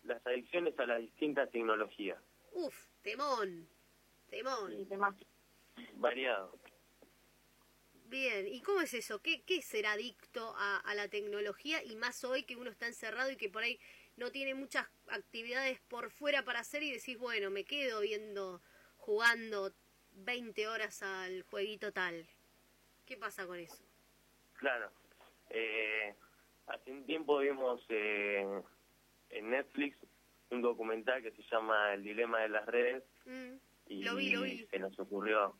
las adicciones a las distintas tecnologías. Uf, temón, temón. Variado. Bien, ¿y cómo es eso? ¿Qué, qué es ser adicto a, a la tecnología y más hoy que uno está encerrado y que por ahí no tiene muchas actividades por fuera para hacer y decís, bueno, me quedo viendo, jugando 20 horas al jueguito tal? ¿Qué pasa con eso? Claro. Eh, hace un tiempo vimos eh, en Netflix un documental que se llama El dilema de las redes Mm, y Lo vi, lo vi. se nos ocurrió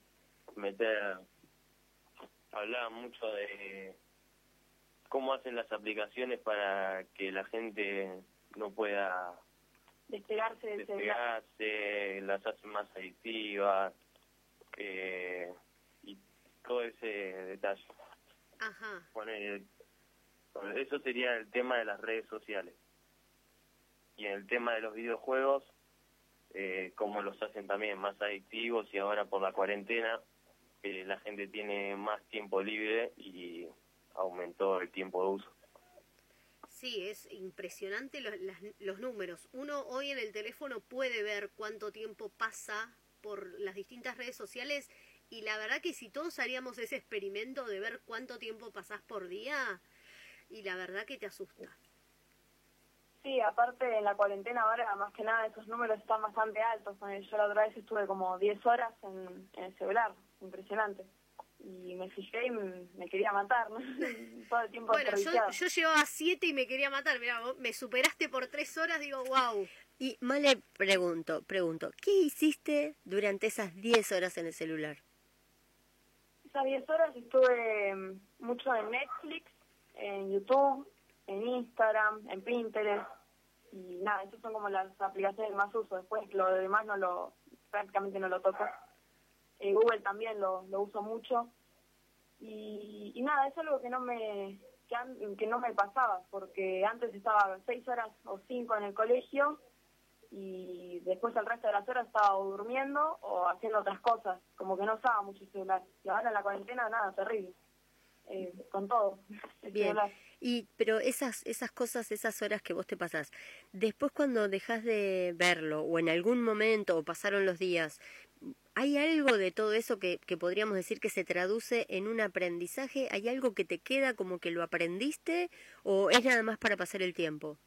meter hablaba mucho de cómo hacen las aplicaciones para que la gente no pueda despegarse del celular. despegarse, las hace más adictivas eh, y todo ese detalle. Ajá. Eso sería el tema de las redes sociales. Y en el tema de los videojuegos, eh, como los hacen también más adictivos y ahora por la cuarentena la gente tiene más tiempo libre y aumentó el tiempo de uso. Sí, es impresionante los, las- los números. Uno hoy en el teléfono puede ver cuánto tiempo pasa por las distintas redes sociales y la verdad que si todos haríamos ese experimento de ver cuánto tiempo pasás por día, y la verdad que te asusta. Sí, aparte en la cuarentena ahora más que nada esos números están bastante altos. Yo la otra vez estuve como 10 horas en, en el celular, impresionante. Y me fijé y me, quería matar, ¿no? *laughs* Todo el tiempo Bueno, yo, yo llevaba siete y me quería matar. Mira, me superaste por tres horas, digo, wow. Y Male, pregunto, pregunto, ¿qué hiciste durante esas 10 horas en el celular? Esas 10 horas estuve mm, mucho en Netflix, en YouTube, en Instagram, en Pinterest. Y nada, esas son como las aplicaciones que más uso. Después lo demás no lo, prácticamente no lo toco. Eh, Google también lo, lo uso mucho. Y, y nada, es algo que no me que, an- que no me pasaba, porque antes estaba seis horas o cinco en el colegio y después el resto de las horas estaba o durmiendo o haciendo otras cosas, como que no usaba mucho el celular. Y ahora en la cuarentena, nada, terrible. Eh, con todo. *laughs* el Bien. celular. Y pero esas esas cosas, esas horas que vos te pasás, después cuando dejas de verlo o en algún momento o pasaron los días, ¿hay algo de todo eso que, que podríamos decir que se traduce en un aprendizaje? ¿Hay algo que te queda como que lo aprendiste o es nada más para pasar el tiempo?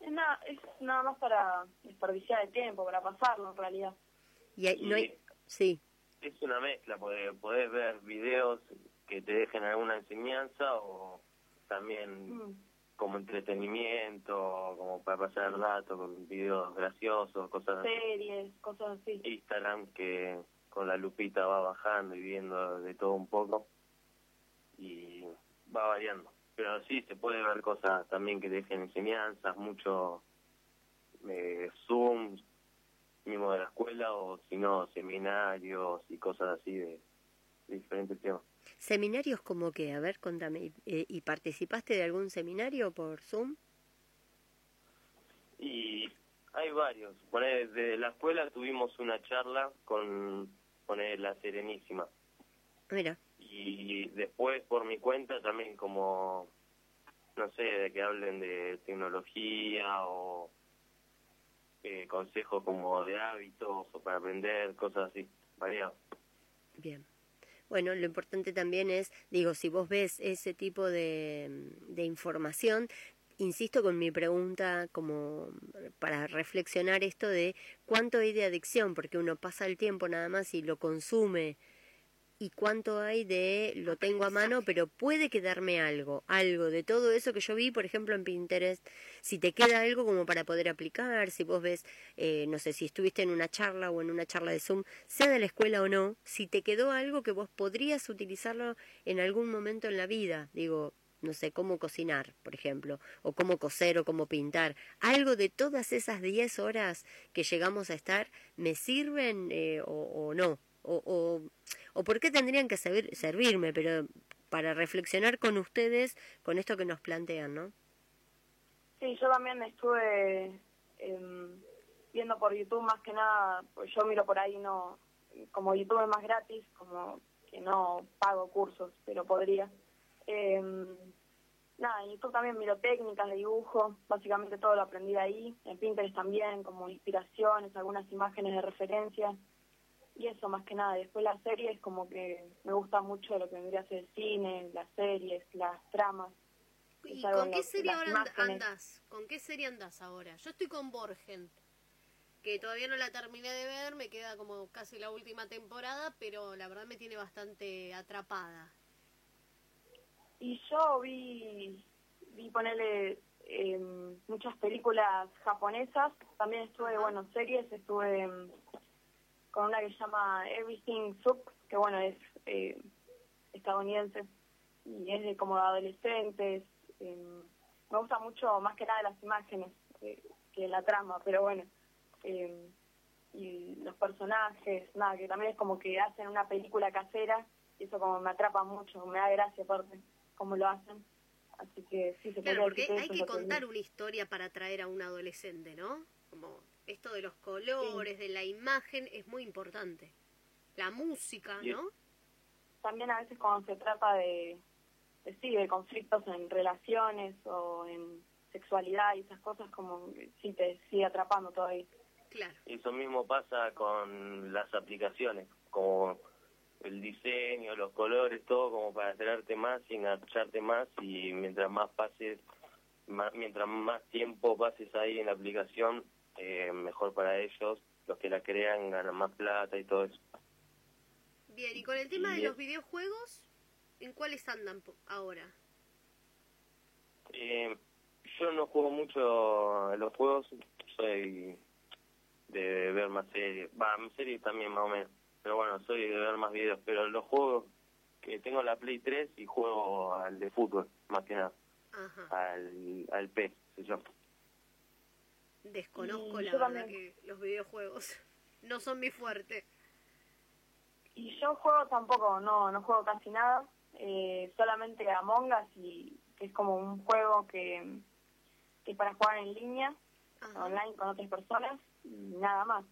Es nada, es nada más para desperdiciar el tiempo, para pasarlo en realidad. Y hay- no hay sí. Es una mezcla, porque podés ver videos que te dejen alguna enseñanza o también Mm. como entretenimiento, como para pasar el rato con videos graciosos, cosas así. Series, cosas así. Instagram que con la lupita va bajando y viendo de todo un poco y va variando. Pero sí, se puede ver cosas también que dejen enseñanzas, mucho eh, Zoom, mismo de la escuela, o si no, seminarios y cosas así de, de diferentes temas. Seminarios como que, a ver, contame, ¿y, eh, ¿y participaste de algún seminario por Zoom? Y hay varios. Poner, desde la escuela tuvimos una charla con la Serenísima. Mira, Y después, por mi cuenta, también como, no sé, de que hablen de tecnología o eh, consejos como de hábitos o para aprender, cosas así, variados. Bien. Bueno, lo importante también es, digo, si vos ves ese tipo de, de información, insisto con mi pregunta como para reflexionar esto de cuánto hay de adicción, porque uno pasa el tiempo nada más y lo consume y cuánto hay de lo tengo a mano, pero puede quedarme algo, algo de todo eso que yo vi, por ejemplo, en Pinterest, si te queda algo como para poder aplicar, si vos ves, eh, no sé, si estuviste en una charla o en una charla de Zoom, sea de la escuela o no, si te quedó algo que vos podrías utilizarlo en algún momento en la vida, digo, no sé, cómo cocinar, por ejemplo, o cómo coser o cómo pintar, algo de todas esas 10 horas que llegamos a estar, ¿me sirven eh, o, o no? O, o, o por qué tendrían que servir- servirme, pero para reflexionar con ustedes, con esto que nos plantean, ¿no? Sí, yo también estuve em, viendo por YouTube más que nada, pues yo miro por ahí, no como YouTube es más gratis, como que no pago cursos, pero podría. Em, nada, en YouTube también miro técnicas de dibujo, básicamente todo lo aprendí ahí, en Pinterest también, como inspiraciones, algunas imágenes de referencia, y eso más que nada. Después las series, como que me gusta mucho lo que vendría a ser el cine, las series, las tramas. ¿Y con qué serie las ahora imágenes. andás? ¿Con qué serie andás ahora? Yo estoy con Borgen, que todavía no la terminé de ver, me queda como casi la última temporada, pero la verdad me tiene bastante atrapada. Y yo vi, vi ponerle muchas películas japonesas, también estuve, bueno, series, estuve em, con una que se llama Everything Soup, que bueno, es eh, estadounidense y es de como adolescentes. em, me gusta mucho más que nada las imágenes, eh, que la trama, pero bueno. eh, y los personajes, nada, que también es como que hacen una película casera y eso como me atrapa mucho, me da gracia aparte cómo lo hacen. Así que sí, se Claro, porque hay que contar una historia para atraer a un adolescente, ¿no? Como esto de los colores, de la imagen, es muy importante. La música, Y- ¿no? También a veces cuando se trata de, de, sí, de conflictos en relaciones o en sexualidad y esas cosas, como sí te sigue atrapando todavía. Claro. Eso mismo pasa con las aplicaciones, como el diseño, los colores, todo como para atraerte más y engancharte más y mientras más pases, más- mientras más tiempo pases ahí en la aplicación, eh, mejor para ellos, los que la crean ganan más plata y todo eso. Bien, y con el tema de los videojuegos, ¿en cuáles andan ahora? Eh, yo no juego mucho los juegos, soy de ver más series, va, series también más o menos, pero bueno, soy de ver más videos, pero los juegos que tengo la Play 3 y juego al de fútbol, más que nada, Ajá. al, al PES, se llama. Desconozco Y la verdad también. que los videojuegos *laughs* no son mi fuerte. Y yo juego tampoco, no, no juego casi nada, eh, solamente Among Us, y, que es como un juego que, que es para jugar en línea, online con otras personas, y nada más.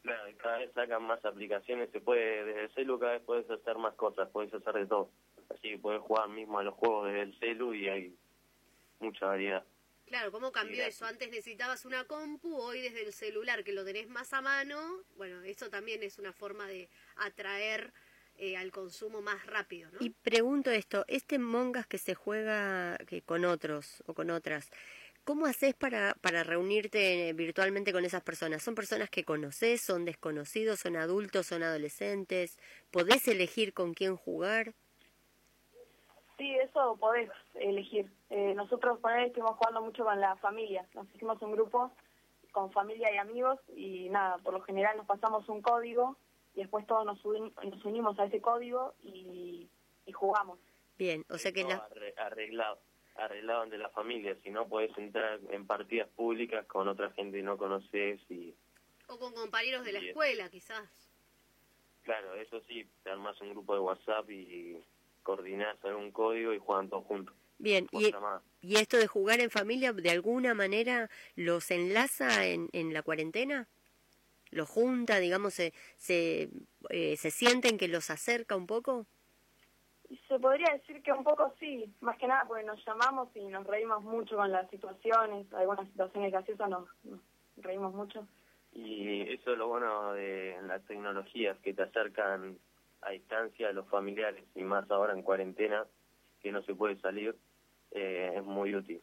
Claro, y cada vez sacan más aplicaciones, se puede, desde el celu cada vez puedes hacer más cosas, puedes hacer de todo. Así que puedes jugar mismo a los juegos desde el celu y hay mucha variedad. Claro, ¿cómo cambió Mira. eso? Antes necesitabas una compu, hoy desde el celular que lo tenés más a mano, bueno, eso también es una forma de atraer eh, al consumo más rápido, ¿no? Y pregunto esto, este Mongas que se juega que con otros o con otras, ¿cómo haces para, para reunirte virtualmente con esas personas? ¿Son personas que conoces, son desconocidos, son adultos, son adolescentes? ¿Podés elegir con quién jugar? Sí, eso podés elegir. Eh, nosotros con él estuvimos jugando mucho con la familia. Nos hicimos un grupo con familia y amigos y nada, por lo general nos pasamos un código y después todos nos, nos unimos a ese código y, y jugamos. Bien, o sea que Todo la... arre- arreglado, arreglado entre la familia, si no puedes entrar en partidas públicas con otra gente que no conoces y O con compañeros de la escuela, quizás. claro, eso sí, te armas un grupo de WhatsApp y coordinás algún código y juegan todos juntos. Bien, y, y esto de jugar en familia, ¿de alguna manera los enlaza en, en la cuarentena? ¿Los junta, digamos, se, se, eh, se sienten que los acerca un poco? Se podría decir que un poco sí, más que nada porque nos llamamos y nos reímos mucho con las situaciones, algunas situaciones graciosas nos, nos reímos mucho. Y eso es lo bueno de las tecnologías, que te acercan a distancia a los familiares, y más ahora en cuarentena, que no se puede salir, eh, es muy útil.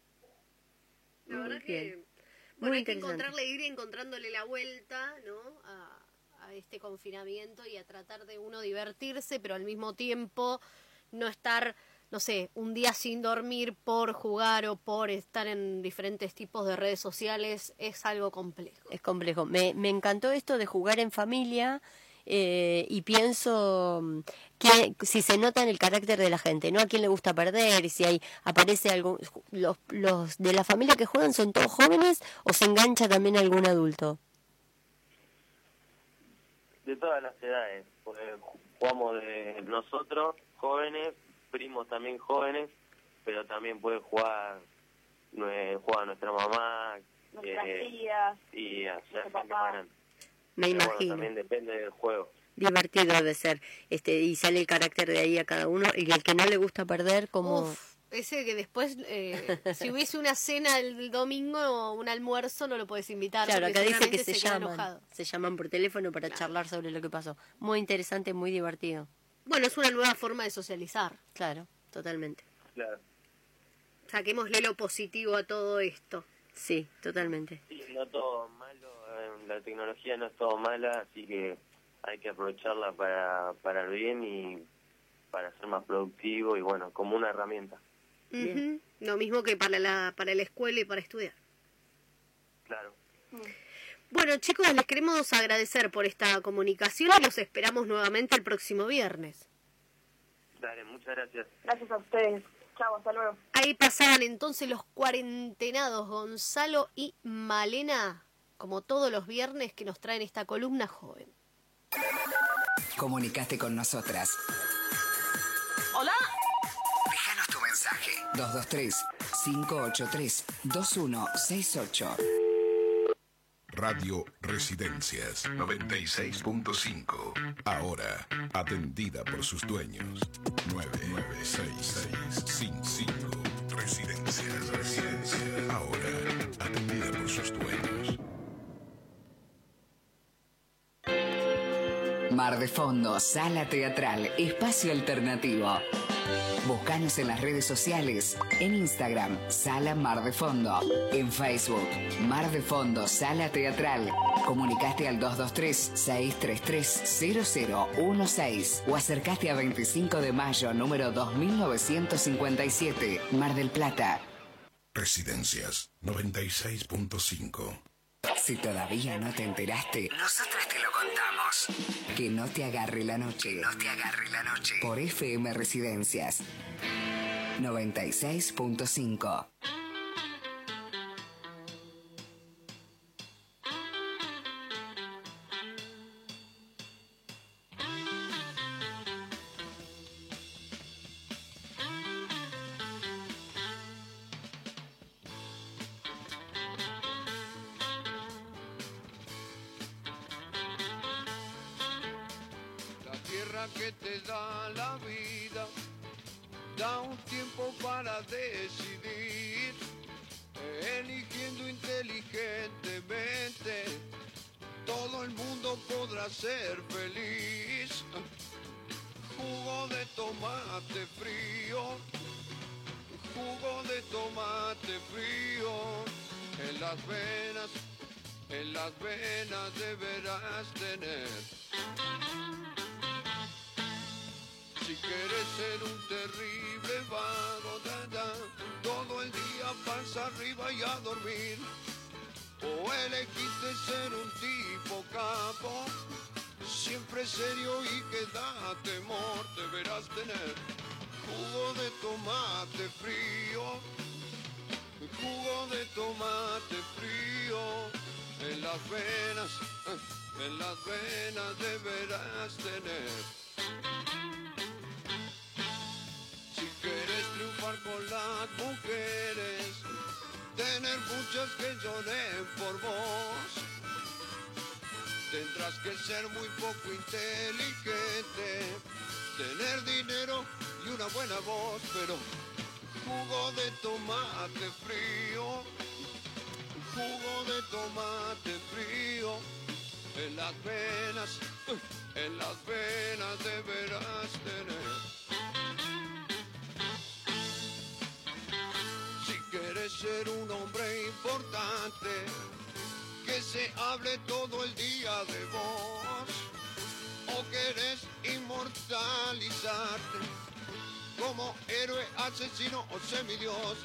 La verdad bien. que bueno, Muy hay que encontrarle, ir encontrándole la vuelta, ¿no? A, a este confinamiento y a tratar de uno divertirse, pero al mismo tiempo no estar, no sé, un día sin dormir por jugar o por estar en diferentes tipos de redes sociales es algo complejo. Es complejo. Me, me encantó esto de jugar en familia eh, y pienso mm, que si se nota en el carácter de la gente, ¿no? A quién le gusta perder y si hay aparece algún los, los de la familia que juegan son todos jóvenes o se engancha también algún adulto. De todas las edades, porque jugamos de nosotros, jóvenes, primos también jóvenes, pero también puede jugar, juega nuestra mamá, Nuestras eh, tías, y a- nuestro gente más papá. grande. Me Pero bueno, imagino. también depende del juego. Divertido debe ser. Este y sale el carácter de ahí a cada uno y el que no le gusta perder como Uf, ese que después, eh, si hubiese una cena el domingo o un almuerzo, no lo puedes invitar. Claro, acá dice que se, llaman, enojado. se llaman por teléfono para charlar sobre lo que pasó. Muy interesante, muy divertido. Bueno, es una nueva forma de socializar. Claro, totalmente. Claro. Saquémosle lo positivo a todo esto. Sí, totalmente. Sí, no todo malo, eh, la tecnología no es todo mala, así que hay que aprovecharla para, para el bien y para ser más productivo y bueno, como una herramienta. Ujú. Lo mismo que para la, para la escuela y para estudiar. Claro. Bueno, chicos, les queremos agradecer por esta comunicación y los esperamos nuevamente el próximo viernes. Dale, muchas gracias. Gracias a ustedes. Chao, hasta luego. Ahí pasaban entonces los cuarentenados Gonzalo y Malena, como todos los viernes que nos traen esta columna joven. Comunicate con nosotras. Hola. Déjanos tu mensaje. 223-583-2168. Radio Residencias 96.5. Ahora, atendida por sus dueños. 996655. Residencias, Residencias. Ahora, atendida por sus dueños. Mar de Fondo, Sala Teatral, Espacio Alternativo. Búscanos en las redes sociales, en Instagram, Sala Mar de Fondo, en Facebook, Mar de Fondo, Sala Teatral. Comunicaste al 223-633-0016 o acercaste a 25 de mayo, número 2957, Mar del Plata. Residencias 96.5. Si todavía no te enteraste, nosotras te lo contamos. Que no te agarre la noche. no te agarre la noche. Por FM Residencias 96.5. y una buena voz, pero jugo de tomate frío, jugo de tomate frío, en las venas, en las venas deberás tener. Si quieres ser un hombre importante, que se hable todo el día de vos, querés inmortalizarte como héroe, asesino o semidios,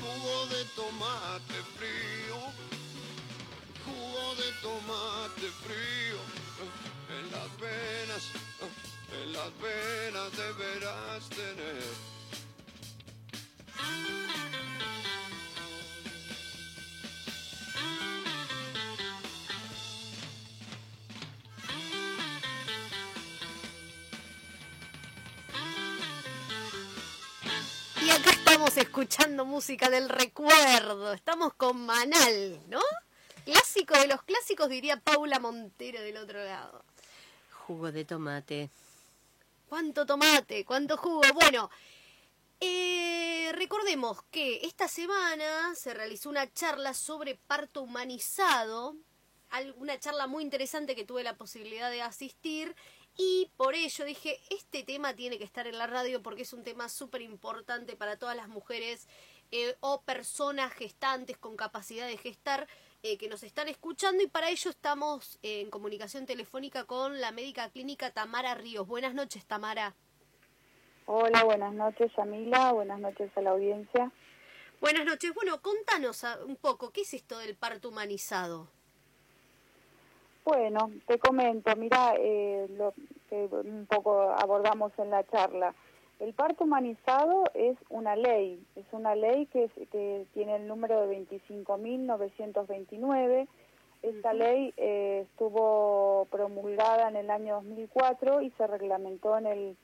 jugo de tomate frío, jugo de tomate frío, eh, en las venas, eh, en las venas deberás tener. Estamos escuchando música del recuerdo. Estamos con Manal, ¿no? Clásico de los clásicos, diría Paula Montero del otro lado. Jugo de tomate. ¿Cuánto tomate? ¿Cuánto jugo? Bueno, eh, recordemos que esta semana se realizó una charla sobre parto humanizado, una charla muy interesante que tuve la posibilidad de asistir y por ello dije, este tema tiene que estar en la radio porque es un tema súper importante para todas las mujeres eh, o personas gestantes con capacidad de gestar eh, que nos están escuchando y para ello estamos eh, en comunicación telefónica con la médica clínica Tamara Ríos. Buenas noches, Tamara. Hola, buenas noches, Yamila. Buenas noches a la audiencia. Buenas noches. Bueno, contanos ah, un poco, ¿qué es esto del parto humanizado? Bueno, te comento, mira, eh, lo que un poco abordamos en la charla. El parto humanizado es una ley, es una ley que, es- que tiene el número de 25.929. Esta ley eh, estuvo promulgada en el año 2004 y se reglamentó en el,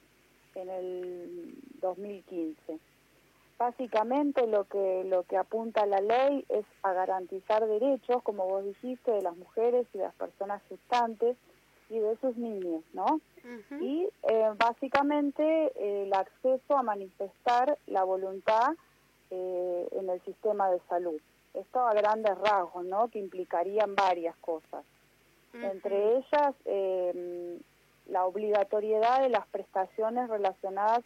en el 2015. Básicamente lo que, lo que apunta la ley es a garantizar derechos, como vos dijiste, de las mujeres y de las personas gestantes y de sus niños, ¿no? Y eh, básicamente eh, el acceso a manifestar la voluntad eh, en el sistema de salud. Esto a grandes rasgos, ¿no? Que implicarían varias cosas. Entre ellas, la obligatoriedad de las prestaciones relacionadas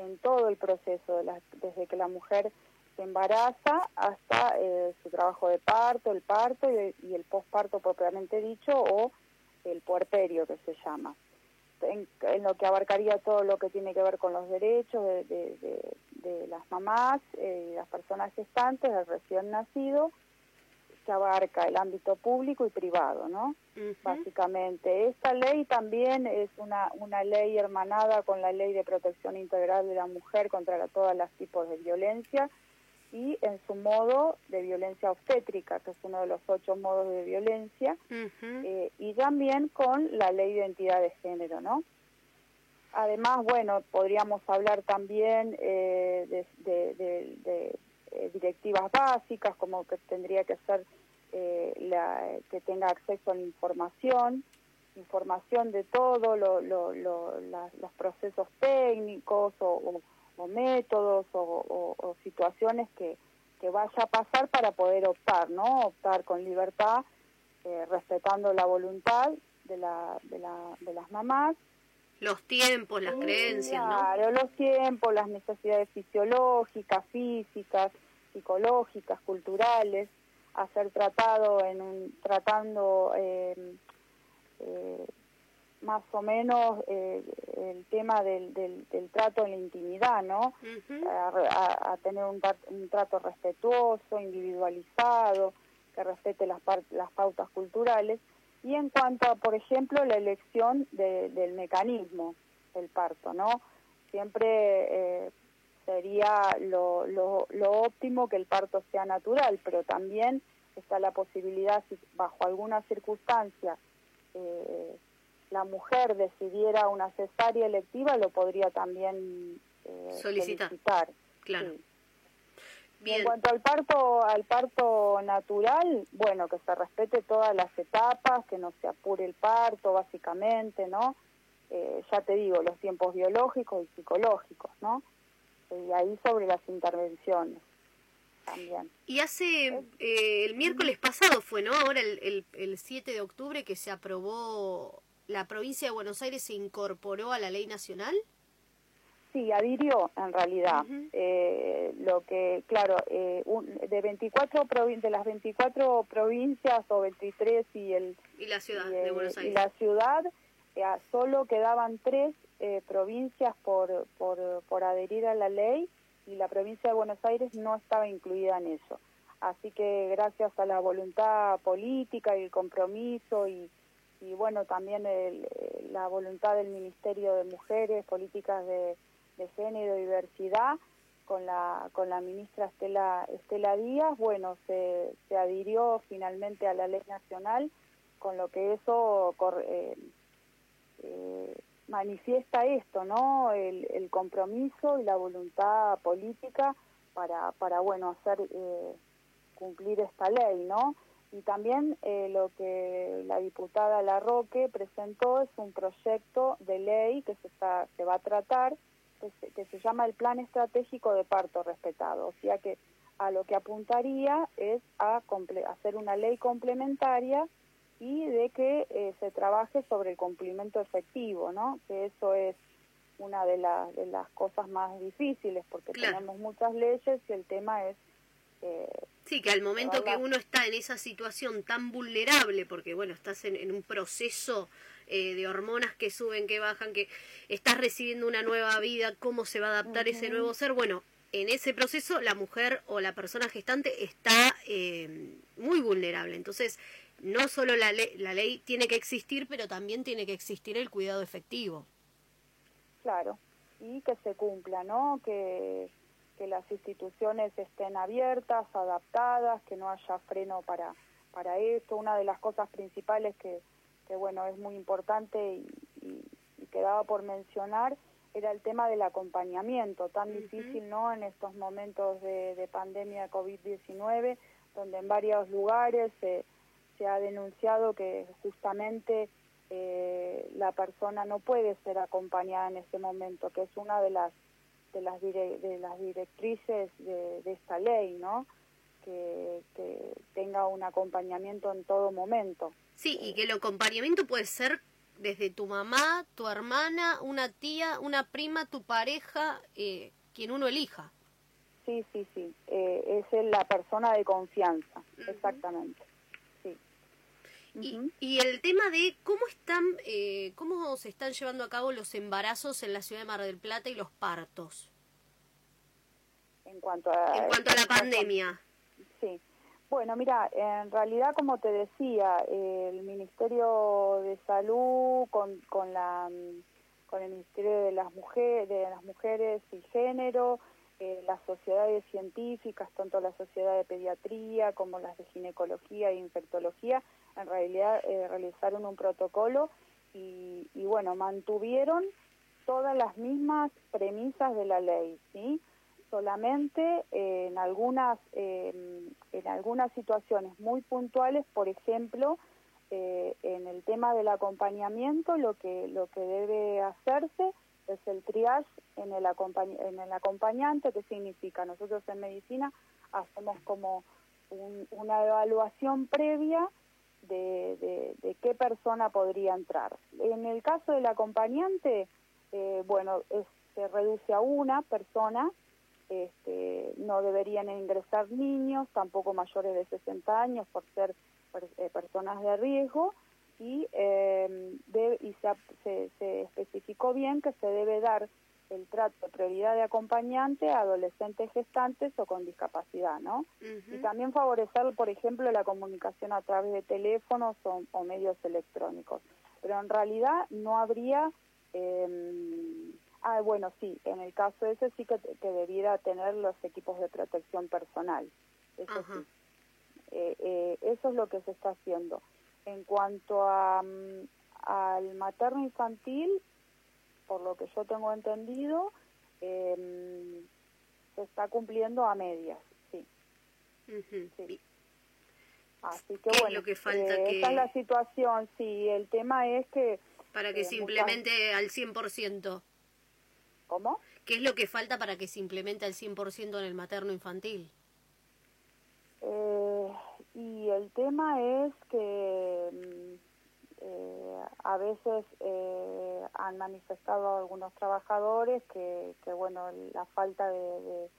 en todo el proceso, desde que la mujer se embaraza hasta eh, su trabajo de parto, el parto y, el posparto propiamente dicho o el puerperio que se llama. En, lo que abarcaría todo lo que tiene que ver con los derechos de, las mamás eh, las personas gestantes, del recién nacido, que abarca el ámbito público y privado, ¿no? Básicamente. Esta ley también es una, una ley hermanada con la Ley de Protección Integral de la Mujer contra todos los tipos de violencia y en su modo de violencia obstétrica, que es uno de los ocho modos de violencia, eh, y también con la Ley de Identidad de Género, ¿no? Además, bueno, podríamos hablar también eh, de, de- de- de, eh, directivas básicas, como que tendría que ser eh, la, que tenga acceso a la información, información de todo, los procesos técnicos o, métodos o, situaciones que, que vaya a pasar para poder optar, ¿no? Optar con libertad, eh, respetando la voluntad de, la, de, de las mamás Los tiempos, las creencias, ¿no? Claro, los tiempos, las necesidades fisiológicas, físicas, psicológicas, culturales, a ser tratado en un, tratando eh, eh, más o menos eh, el tema del, del, del trato en la intimidad, ¿no? a, a- a tener un, un trato respetuoso, individualizado, que respete las, las pautas culturales. Y en cuanto a, por ejemplo, la elección de- del mecanismo del parto, ¿no? Siempre eh, sería lo, lo, lo óptimo que el parto sea natural, pero también está la posibilidad, si bajo alguna circunstancia eh, la mujer decidiera una cesárea electiva, lo podría también eh, Solicitar. solicitar. Claro. Sí. En cuanto al parto, al parto natural, bueno, que se respete todas las etapas, que no se apure el parto, básicamente, ¿no? Eh, ya te digo, los tiempos biológicos y psicológicos, ¿no? Y ahí sobre las intervenciones también. Y hace, eh, el miércoles pasado fue, ¿no? Ahora el, el, el 7 de octubre que se aprobó, la provincia de Buenos Aires se incorporó a la ley nacional. Sí, adhirió en realidad. Eh, lo que, claro, eh, un- de 24 provin- de las 24 provincias o 23 y el Y la ciudad y, de la ciudad eh, solo quedaban tres eh, provincias por, por, por adherir a la ley y la provincia de Buenos Aires no estaba incluida en eso. Así que gracias a la voluntad política y el compromiso y, y bueno, también el- la voluntad del Ministerio de Mujeres, Políticas de, de Género y Diversidad, con la, con la ministra Estela, Estela Díaz, bueno, se, se adhirió finalmente a la ley nacional, con lo que eso eh, eh, manifiesta esto, ¿no? El, compromiso y la voluntad política para, para bueno, hacer eh, cumplir esta ley, ¿no? Y también lo que la diputada Larroque presentó es un proyecto de ley que se, está, se va a tratar, que se, que se llama el Plan Estratégico de Parto Respetado. O sea que a lo que apuntaría es a comple- hacer una ley complementaria y de que eh, se trabaje sobre el cumplimiento efectivo, ¿no? Que eso es una de, las de las cosas más difíciles porque Claro. tenemos muchas leyes y el tema es eh, Sí, que al momento que uno está en esa situación tan vulnerable, porque bueno, estás en, en un proceso eh, de hormonas que suben, que bajan, que estás recibiendo una nueva vida, cómo se va a adaptar ese nuevo ser, bueno, en ese proceso la mujer o la persona gestante está eh, muy vulnerable. Entonces, no solo la, ley la ley tiene que existir, pero también tiene que existir el cuidado efectivo. Claro, y que se cumpla, ¿no? Que, que las instituciones estén abiertas, adaptadas, que no haya freno para, para esto. Una de las cosas principales que, que bueno, es muy importante y, y, y quedaba por mencionar era el tema del acompañamiento, tan difícil, ¿no? En estos momentos de, de pandemia COVID-19, donde en varios lugares se, se ha denunciado que justamente eh, la persona no puede ser acompañada en ese momento, que es una de las de las dire- de las directrices de, de esta ley, ¿no? Que, que tenga un acompañamiento en todo momento. Sí, y que el acompañamiento puede ser desde tu mamá, tu hermana, una tía, una prima, tu pareja, eh, quien uno elija. Sí, sí, sí. Eh, es la persona de confianza, exactamente. Sí. Y, y el tema de cómo están, eh, cómo se están llevando a cabo los embarazos en la ciudad de Mar del Plata y los partos. En cuanto a, En cuanto a la pandemia. Sí. Bueno, mira, en realidad, como te decía, el Ministerio de Salud con, con la con el Ministerio de las Mujeres, de y Género, eh, las sociedades científicas, tanto la Sociedad de Pediatría como las de Ginecología e Infectología, en realidad eh, realizaron un protocolo y, y, bueno, mantuvieron todas las mismas premisas de la ley, ¿sí? Solamente en algunas eh, en algunas situaciones muy puntuales por ejemplo eh, en el tema del acompañamiento lo que lo que debe hacerse es el triage en el acompañ en el acompañante que significa nosotros en medicina hacemos como un- una evaluación previa de, de- qué persona podría entrar. En el caso del acompañante eh, bueno se reduce a una persona este, no deberían ingresar niños, tampoco mayores de 60 años por ser per- eh, personas de riesgo y, eh, de- y se, ap- se, se especificó bien que se debe dar el trato de prioridad de acompañante a adolescentes gestantes o con discapacidad, ¿no? Y también favorecer, por ejemplo, la comunicación a través de teléfonos o, o medios electrónicos. Pero en realidad no habría... eh, ah, bueno, sí, en el caso ese sí que, que debiera tener los equipos de protección personal. Eso sí. Eh, eh, eso es lo que se está haciendo. En cuanto a, mm, al materno infantil, por lo que yo tengo entendido, eh, se está cumpliendo a medias, sí. sí. Así que ¿Qué es bueno, lo que falta eh, que- esa es la situación, sí, el tema es que... Para que eh, se muchas- implemente al 100%. ¿Cómo? ¿Qué es lo que falta para que se implemente al 100% en el materno infantil? Eh, y el tema es que mm, eh, a veces eh, han manifestado algunos trabajadores que, que bueno, la falta de, de,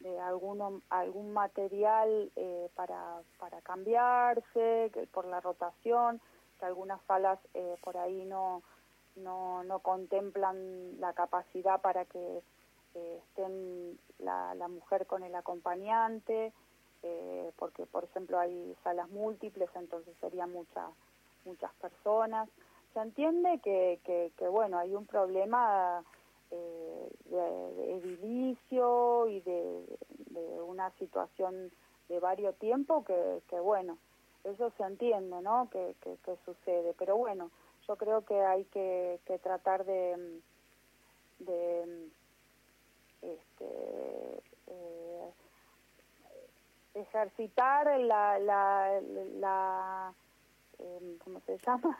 de alguno, algún material eh, para, para cambiarse, que por la rotación, que algunas salas eh, por ahí no, no, no contemplan la capacidad para que eh, estén la, la mujer con el acompañante, eh, porque por ejemplo hay salas múltiples, entonces serían muchas muchas personas. Se entiende que, que, que, bueno, hay un problema eh, de, edilicio y de, una situación de varios tiempos que, que, bueno, eso se entiende, ¿no? Que, que, que sucede. Pero bueno, yo creo que hay que, que tratar de, de este, eh, ejercitar la, la, la eh, ¿cómo se llama?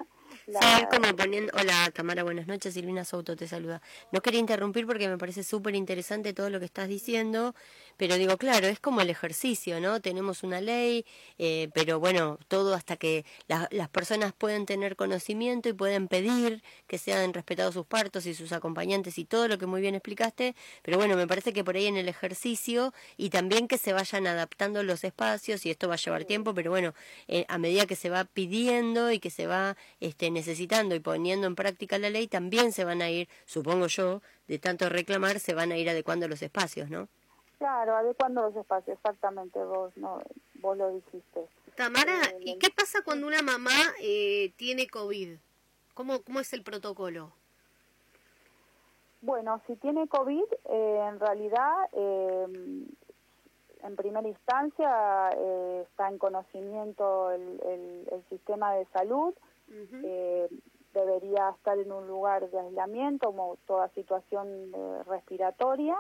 La, Sí, como poniendo... Hola Tamara, buenas noches, Silvina Souto te saluda. No quería interrumpir porque me parece súper interesante todo lo que estás diciendo, pero digo, claro, es como el ejercicio, ¿no? Tenemos una ley, eh, pero bueno, todo hasta que la- las personas pueden tener conocimiento y pueden pedir que sean respetados sus partos y sus acompañantes y todo lo que muy bien explicaste, pero bueno, me parece que por ahí en el ejercicio y también que se vayan adaptando los espacios y esto va a llevar tiempo, pero bueno, eh, a medida que se va pidiendo y que se va este, necesitando y poniendo en práctica la ley, también se van a ir, supongo yo, de tanto reclamar, se van a ir adecuando los espacios, ¿no? Claro, adecuando los espacios, exactamente, vos, no, vos lo dijiste. Tamara, ¿y qué pasa cuando una mamá eh, tiene COVID? ¿Cómo, ¿Cómo es el protocolo? Bueno, si tiene COVID, eh, en realidad, eh, en primera instancia, eh, está en conocimiento el, el- el sistema de salud, eh, debería estar en un lugar de aislamiento, como toda situación eh, respiratoria,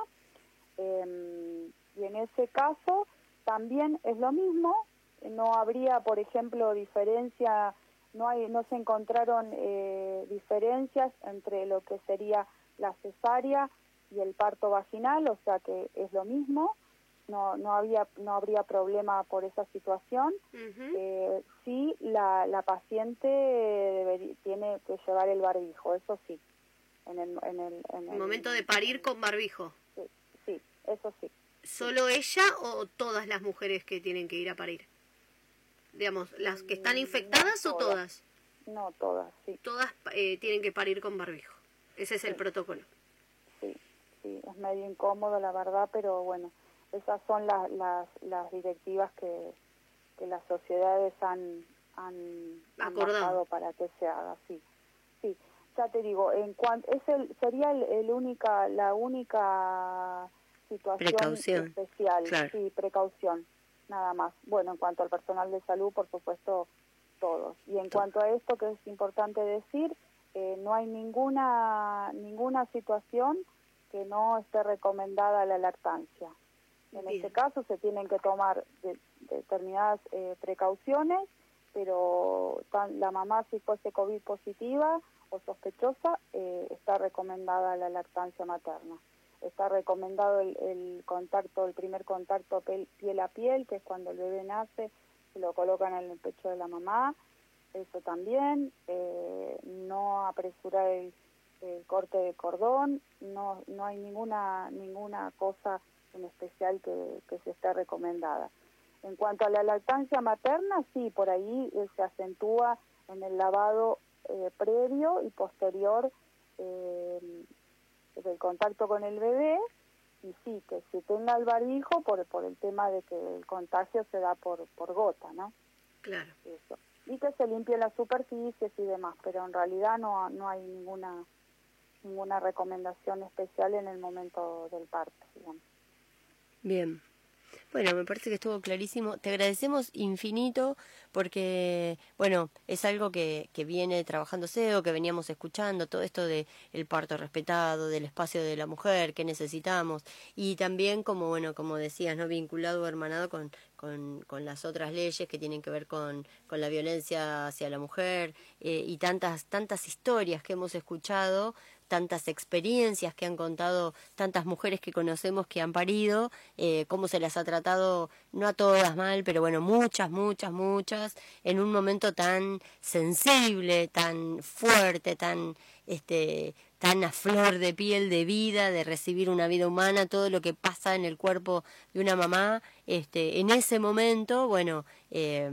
eh, y en ese caso también es lo mismo, no habría, por ejemplo, diferencia, no hay, no se encontraron eh, diferencias entre lo que sería la cesárea y el parto vaginal, o sea que es lo mismo, no, no había, no habría problema por esa situación. Eh, sí, la, la paciente deberí- tiene que llevar el barbijo, eso sí. En el, en el, en el- Momento de parir con barbijo. Eso sí. ¿Solo ella o todas las mujeres que tienen que ir a parir? Digamos, ¿las que están infectadas o todas? No, todas, sí. Todas eh, tienen que parir con barbijo. Ese es el protocolo. Sí, sí, es medio incómodo la verdad, pero bueno, esas son las, las, las directivas que, que las sociedades han, han, Acordado. para que se haga, sí. Sí, ya te digo, en cuanto es el, sería el, el única, la única situación Precaución, especial, claro. sí, precaución, nada más. Bueno, en cuanto al personal de salud, por supuesto, todos. Y en cuanto a esto que es importante decir, eh, no hay ninguna ninguna situación que no esté recomendada la lactancia. En este caso se tienen que tomar de- determinadas eh, precauciones, pero tan- la mamá si fuese COVID positiva o sospechosa, eh, está recomendada la lactancia materna. Está recomendado el, contacto, el primer contacto piel a piel, que es cuando el bebé nace, se lo colocan en el pecho de la mamá, eso también, eh, no apresurar el, corte de cordón, no, no hay ninguna, ninguna cosa en especial que, se esté recomendada. En cuanto a la lactancia materna, sí, por ahí eh, se acentúa en el lavado eh, previo y posterior del contacto con el bebé y sí, que se tenga el barbijo por, por el tema de que el contagio se da por, por gota, ¿no? Claro. Eso. Y que se limpien las superficies y demás, pero en realidad no, no hay ninguna ninguna recomendación especial en el momento del parto, digamos. Bien. Bueno, me parece que estuvo clarísimo. Te agradecemos infinito porque, bueno, es algo que, que viene trabajándose o que veníamos escuchando, todo esto de el parto respetado, del espacio de la mujer, que necesitamos, y también como, bueno, como decías, ¿no? vinculado o hermanado con, con, con las otras leyes que tienen que ver con, con la violencia hacia la mujer eh, y tantas, tantas historias que hemos escuchado tantas experiencias que han contado tantas mujeres que conocemos que han parido, eh, cómo se las ha tratado, no a todas mal, pero bueno, muchas, muchas, muchas, en un momento tan sensible, tan fuerte, tan, este, tan a flor de piel de vida, de recibir una vida humana, todo lo que pasa en el cuerpo de una mamá, este, en ese momento, bueno, eh,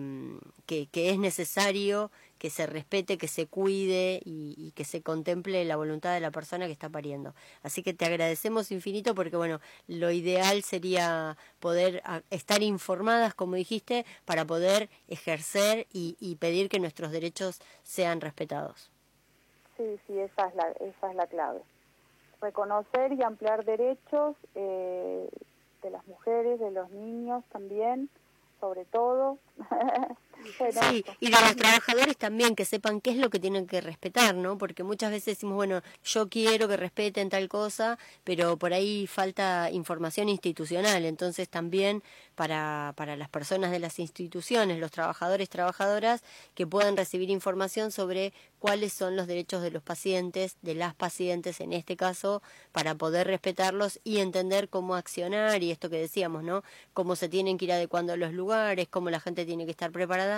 que, que es necesario que se respete, que se cuide y, que se contemple la voluntad de la persona que está pariendo. Así que te agradecemos infinito porque, bueno, lo ideal sería poder a, estar informadas, como dijiste, para poder ejercer y, y, pedir que nuestros derechos sean respetados. Sí, sí, esa es la, esa es la clave. Reconocer y ampliar derechos eh, de las mujeres, de los niños también, sobre todo. *laughs* Bueno, sí, y de los trabajadores también, que sepan qué es lo que tienen que respetar, ¿no? Porque muchas veces decimos, bueno, yo quiero que respeten tal cosa, pero por ahí falta información institucional. Entonces también para, para las personas de las instituciones, los trabajadores, trabajadoras, que puedan recibir información sobre cuáles son los derechos de los pacientes, de las pacientes en este caso, para poder respetarlos y entender cómo accionar y esto que decíamos, ¿no? Cómo se tienen que ir adecuando los lugares, cómo la gente tiene que estar preparada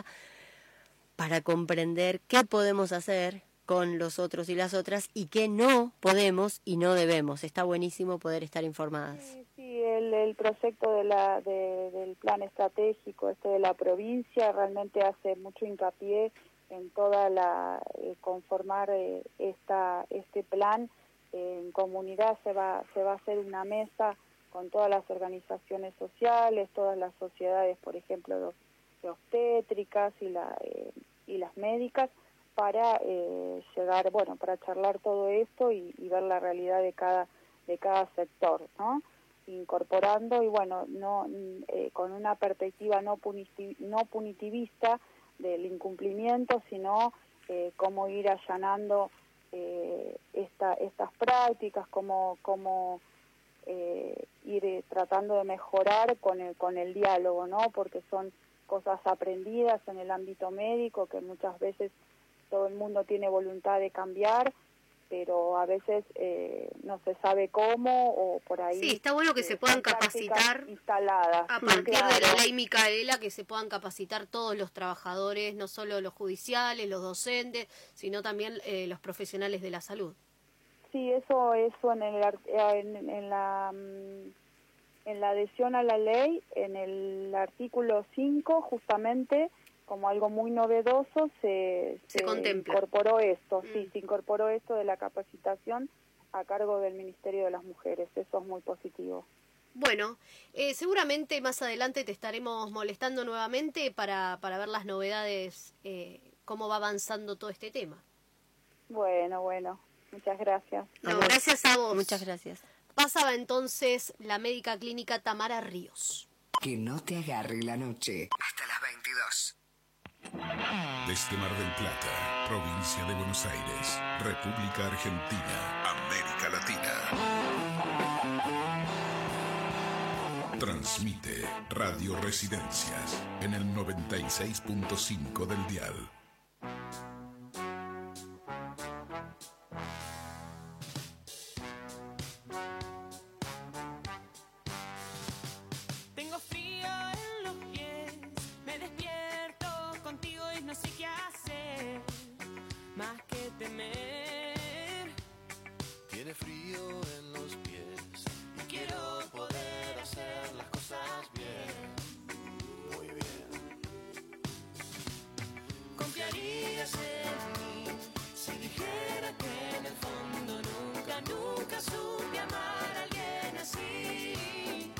para comprender qué podemos hacer con los otros y las otras y qué no podemos y no debemos. Está buenísimo poder estar informadas. Sí, sí el, proyecto del plan estratégico este de la provincia realmente hace mucho hincapié en toda la eh, conformar eh, este plan en comunidad se va se va a hacer una mesa con todas las organizaciones sociales todas las sociedades por ejemplo de obstétricas y la eh, y las médicas para eh, llegar, bueno, para charlar todo esto y, ver la realidad de cada de cada sector, ¿no? Incorporando y bueno, no eh, con una perspectiva no puniti- no punitivista del incumplimiento, sino eh, cómo ir allanando eh, esta, estas prácticas, cómo, cómo eh, ir tratando de mejorar con el, con el diálogo, ¿no? Porque son cosas aprendidas en el ámbito médico que muchas veces todo el mundo tiene voluntad de cambiar, pero a veces eh, no se sabe cómo o por ahí. Sí, está bueno que eh, se puedan capacitar instaladas. a partir de la ley Micaela, que se puedan capacitar todos los trabajadores, no solo los judiciales, los docentes, sino también eh, los profesionales de la salud. Sí, eso, eso en, el, en, en la, mm, en la adhesión a la ley, en el artículo 5, justamente, como algo muy novedoso, se, Se contempla. incorporó esto, Mm. sí, se incorporó esto de la capacitación a cargo del Ministerio de las Mujeres. Eso es muy positivo. Bueno, eh, seguramente más adelante te estaremos molestando nuevamente para, para ver las novedades, eh, cómo va avanzando todo este tema. Bueno, bueno, muchas gracias. No, gracias a vos. Muchas gracias. Pasaba entonces la médica clínica Tamara Ríos. Que no te agarre la noche. Hasta las 22. Desde Mar del Plata, provincia de Buenos Aires, República Argentina, América Latina. Transmite Radio Residencias en el 96.5 del dial. Frío en los pies y quiero poder hacer las cosas bien. Muy bien. Confiarías en mí si dijera que en el fondo nunca, nunca supe amar a alguien así.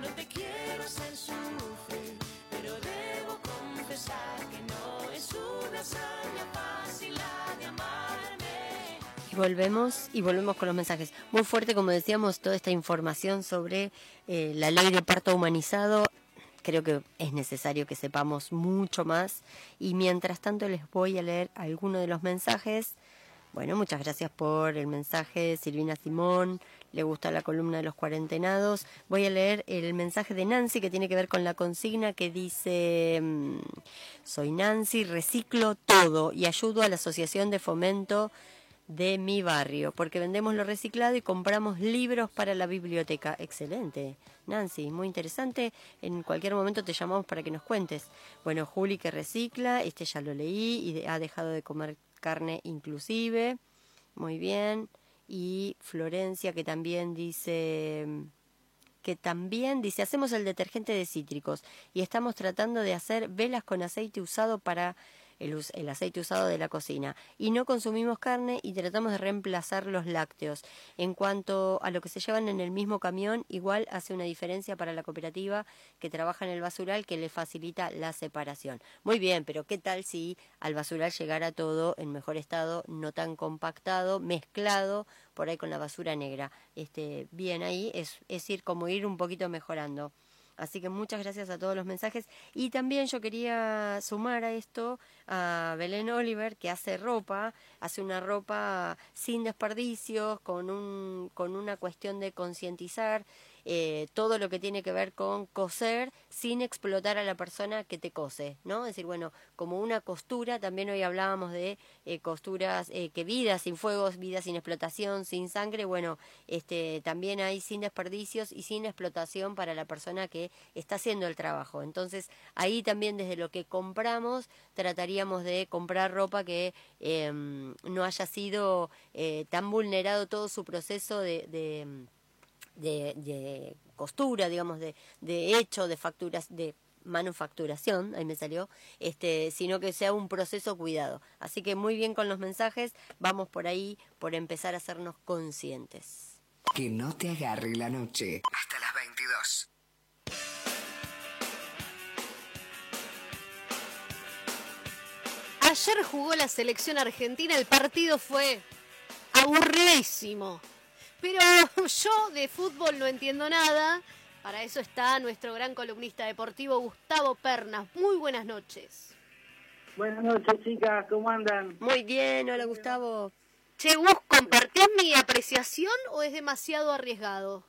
No te quiero hacer sufrir, pero debo confesar que no es una hazaña volvemos, y volvemos con los mensajes. Muy fuerte, como decíamos, toda esta información sobre eh, la ley de parto humanizado. Creo que es necesario que sepamos mucho más. Y mientras tanto les voy a leer algunos de los mensajes. Bueno, muchas gracias por el mensaje, Silvina Simón. Le gusta la columna de los cuarentenados. Voy a leer el mensaje de Nancy que tiene que ver con la consigna que dice, mm, soy Nancy, reciclo todo y ayudo a la Asociación de Fomento de mi barrio, porque vendemos lo reciclado y compramos libros para la biblioteca. Excelente. Nancy, muy interesante. En cualquier momento te llamamos para que nos cuentes. Bueno, Juli que recicla, este ya lo leí y ha dejado de comer carne inclusive. Muy bien. Y Florencia que también dice que también dice, hacemos el detergente de cítricos y estamos tratando de hacer velas con aceite usado para el, el aceite usado de la cocina y no consumimos carne y tratamos de reemplazar los lácteos. En cuanto a lo que se llevan en el mismo camión, igual hace una diferencia para la cooperativa que trabaja en el basural que le facilita la separación. Muy bien, pero ¿qué tal si al basural llegara todo en mejor estado, no tan compactado, mezclado por ahí con la basura negra? Este, bien ahí es, es ir como ir un poquito mejorando. Así que muchas gracias a todos los mensajes. Y también yo quería sumar a esto a Belén Oliver, que hace ropa, hace una ropa sin desperdicios, con, un, con una cuestión de concientizar eh, todo lo que tiene que ver con coser sin explotar a la persona que te cose, ¿no? Es decir, bueno, como una costura, también hoy hablábamos de eh, costuras, eh, que vida sin fuegos, vida sin explotación, sin sangre, bueno, este, también hay sin desperdicios y sin explotación para la persona que está haciendo el trabajo. Entonces, ahí también desde lo que compramos, trataríamos de comprar ropa que eh, no haya sido eh, tan vulnerado todo su proceso de de, de costura, digamos, de, de hecho, de facturas, de manufacturación, ahí me salió, este, sino que sea un proceso cuidado. Así que muy bien con los mensajes, vamos por ahí por empezar a hacernos conscientes. Que no te agarre la noche. Hasta las 22. ayer jugó la selección argentina, el partido fue aburridísimo. Pero *laughs* yo de fútbol no entiendo nada. Para eso está nuestro gran columnista deportivo Gustavo Pernas. Muy buenas noches. Buenas noches, chicas, ¿cómo andan? Muy bien, hola Gustavo. Che, ¿vos compartís mi apreciación o es demasiado arriesgado?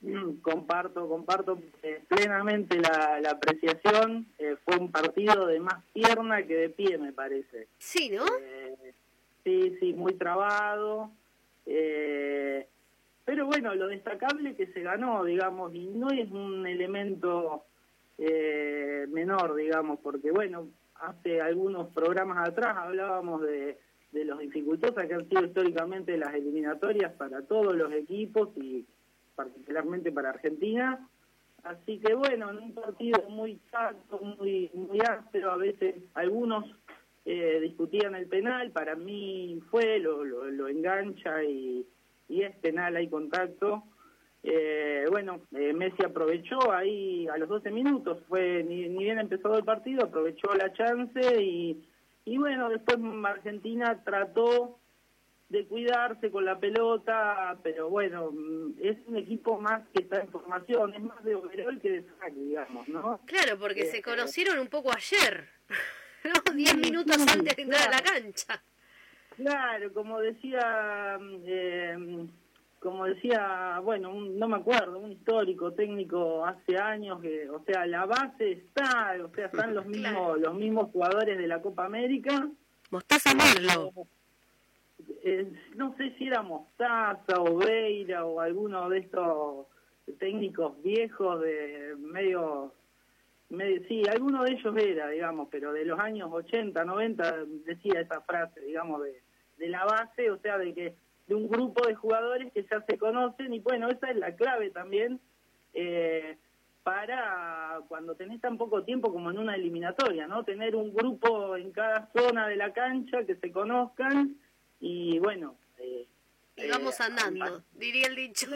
Mm, Comparto, comparto eh, plenamente la, la apreciación. Eh, fue un partido de más pierna que de pie, me parece. Sí, ¿no? Eh, sí, sí, muy trabado. Eh, pero bueno, lo destacable que se ganó, digamos, y no es un elemento eh, menor, digamos, porque bueno, hace algunos programas atrás hablábamos de, de los dificultosas que han sido históricamente las eliminatorias para todos los equipos y particularmente para Argentina. Así que bueno, en un partido muy chato, muy, muy áspero, a veces algunos eh, discutían el penal, para mí fue, lo, lo, lo engancha y, y es penal, hay contacto. Eh, bueno, eh, Messi aprovechó ahí a los 12 minutos, fue ni, ni bien empezado el partido, aprovechó la chance y, y bueno, después Argentina trató de cuidarse con la pelota, pero bueno, mm, es un equipo más que está en formación, es más de overall que de saque, digamos, ¿no? Claro, porque Eh, se conocieron un poco ayer. *laughs* ¿no? Diez minutos antes de entrar a la cancha. Claro, como decía, eh, como decía, bueno, un- no me acuerdo, un histórico técnico hace años que, o sea, la base está, o sea, están los *laughs* mismos, los mismos jugadores de la Copa América. Mostaza Merlo. Eh, no sé si era Mostaza o Beira o alguno de estos técnicos viejos de medio, medio sí, alguno de ellos era, digamos, pero de los años 80, 90 decía esa frase, digamos, de, de la base, o sea, de que de un grupo de jugadores que ya se conocen y bueno, esa es la clave también eh, para cuando tenés tan poco tiempo como en una eliminatoria, ¿no? Tener un grupo en cada zona de la cancha que se conozcan y bueno, eh, Y vamos andando, diría el dicho.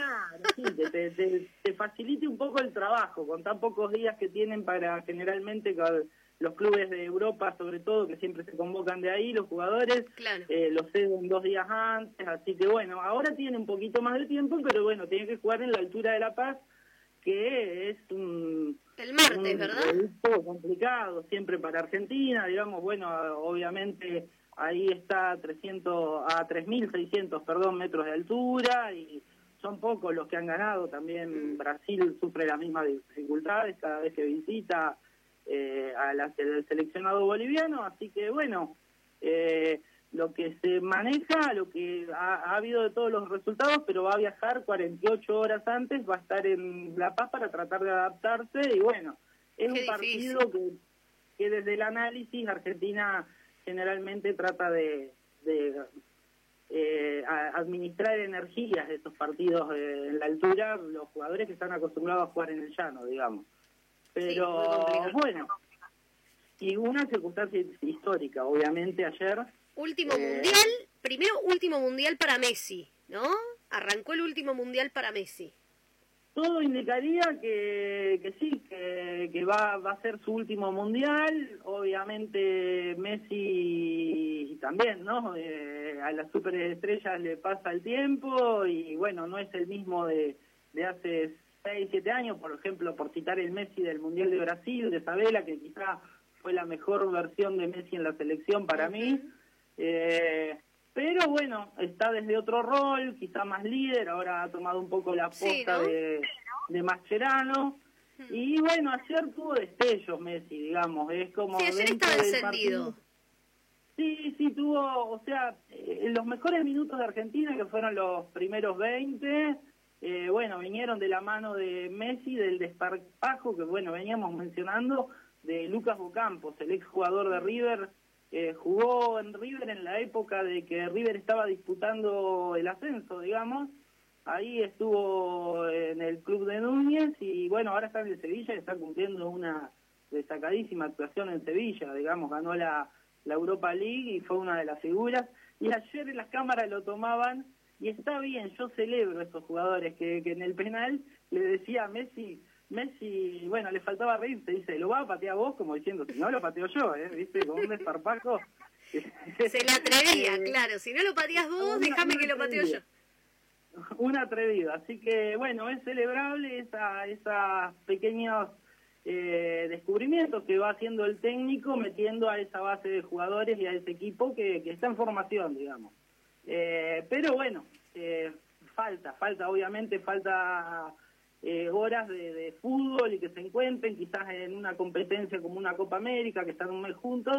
sí, te, te- te- te facilite un poco el trabajo con tan pocos días que tienen para generalmente con los clubes de Europa, sobre todo, que siempre se convocan de ahí, los jugadores, Claro. eh, los ceden dos días antes, así que bueno, ahora tiene un poquito más de tiempo, pero bueno, tiene que jugar en la altura de La Paz, que es un... El martes, un- ¿verdad? Un poco complicado siempre para Argentina, digamos, bueno, obviamente ahí está 300 a 3.600, perdón, metros de altura y son pocos los que han ganado, también Brasil sufre las mismas dificultades cada vez que visita eh, a la- al seleccionado boliviano, así que bueno, eh, lo que se maneja, lo que ha, ha habido de todos los resultados, pero va a viajar 48 horas antes, va a estar en La Paz para tratar de adaptarse y bueno, es Qué un partido que, que desde el análisis Argentina generalmente trata de, de, eh, administrar energías de estos partidos eh, en la altura, los jugadores que están acostumbrados a jugar en el llano, digamos. Pero bueno, y una circunstancia histórica, obviamente ayer. Último eh, mundial, primero último mundial para Messi, ¿no? Arrancó el último mundial para Messi. Todo indicaría que, que sí, que, que va, va a ser su último mundial. Obviamente Messi también, ¿no? Eh, a las superestrellas le pasa el tiempo y bueno, no es el mismo de, de hace 6, 7 años, por ejemplo, por citar el Messi del Mundial de Brasil, de Sabela, que quizá fue la mejor versión de Messi en la selección para mí. Eh, pero bueno, está desde otro rol, quizá más líder, ahora ha tomado un poco la Sí, posta ¿no? de, de Mascherano. Y bueno, ayer tuvo destellos Messi, digamos, es como Sí, ayer estaba encendido. Sí, sí, tuvo, o sea, eh, en los mejores minutos de Argentina, que fueron los primeros 20, eh, bueno, vinieron de la mano de Messi, del desparpajo que, bueno, veníamos mencionando, de Lucas Bocampos, el exjugador de River, jugó en River en la época de que River estaba disputando el ascenso, digamos, ahí estuvo en el club de Núñez y bueno, ahora está en Sevilla y está cumpliendo una destacadísima actuación en Sevilla, digamos, ganó la, la Europa League y fue una de las figuras. Y ayer en las cámaras lo tomaban y está bien, yo celebro a estos jugadores que, que en el penal le decía a Messi, Messi, bueno, le faltaba reírse, dice, lo va a patear vos, como diciendo, si no lo pateo yo, ¿eh? ¿viste? Con un desparpajo. *laughs* Se le atrevía, Eh, claro. Si no lo pateas vos, déjame que lo pateo yo. un atrevido. Así que, bueno, es celebrable esa, esas pequeños eh, descubrimientos que va haciendo el técnico metiendo a esa base de jugadores y a ese equipo que, que está en formación, digamos. Eh, pero bueno, eh, falta, falta, obviamente, falta eh, horas de, de fútbol y que se encuentren, quizás en una competencia como una Copa América, que están un mes juntos,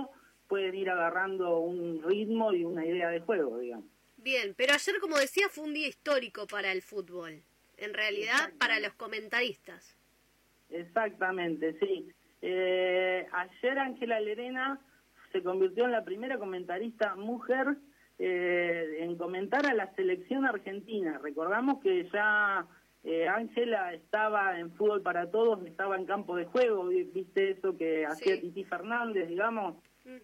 pueden ir agarrando un ritmo y una idea de juego, digamos. Bien, pero ayer, como decía, fue un día histórico para el fútbol. En realidad, para los comentaristas. Exactamente, sí. Eh, ayer Ángela Lerena se convirtió en la primera comentarista mujer eh, en comentar a la selección argentina. Recordamos que ya eh, Ángela estaba en fútbol para todos, estaba en campo de juego, vi- viste eso que hacía Titi Fernández, digamos,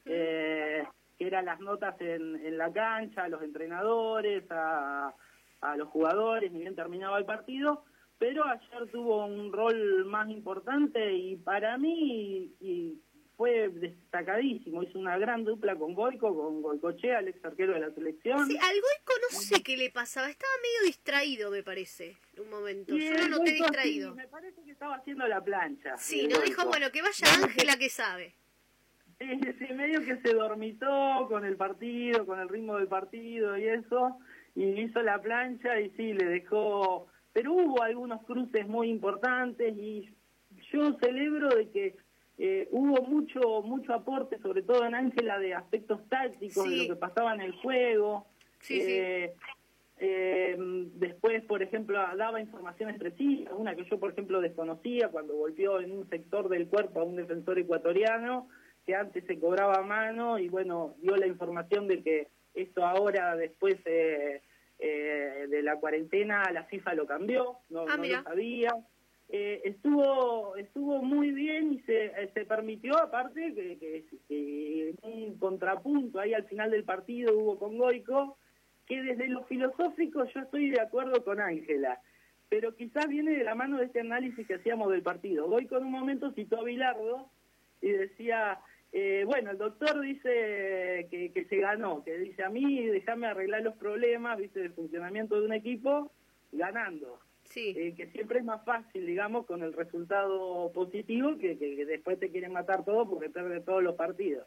eh, que eran las notas en, en la cancha, a los entrenadores, a, a los jugadores, ni bien terminaba el partido, pero ayer tuvo un rol más importante y para mí y destacadísimo, hizo una gran dupla con Goico, con Goicochea, el ex arquero de la selección. Sí, al Goico no sé qué le pasaba. Estaba medio distraído, me parece, en un momento. Y Yo lo noté Goico, distraído. sí, me parece que estaba haciendo la plancha. Sí, el no Goico. dijo, bueno, que vaya Ángela que sabe. Sí, medio que se dormitó con el partido, con el ritmo del partido y eso, y hizo la plancha y sí, le dejó... Pero hubo algunos cruces muy importantes y yo celebro de que eh, hubo mucho mucho aporte, sobre todo en Ángela, de aspectos tácticos, de lo que pasaba en el juego. Sí, sí. Eh, eh, después, por ejemplo, daba informaciones precisas, una que yo, por ejemplo, desconocía cuando golpeó en un sector del cuerpo a un defensor ecuatoriano, que antes se cobraba a mano y bueno, dio la información de que esto ahora, después eh, eh, de la cuarentena, la FIFA lo cambió, no, Ah, no lo sabía. Eh, estuvo estuvo muy bien y se, eh, se permitió, aparte, que, que, un contrapunto ahí al final del partido hubo con Goico, que desde lo filosófico yo estoy de acuerdo con Ángela, pero quizás viene de la mano de este análisis que hacíamos del partido. Goico en un momento citó a Bilardo y decía, eh, bueno, el doctor dice que, que se ganó, que dice a mí, déjame arreglar los problemas, viste, del funcionamiento de un equipo, ganando. Eh, que siempre es más fácil, digamos, con el resultado positivo que, que, que después te quieren matar todo porque pierde todos los partidos.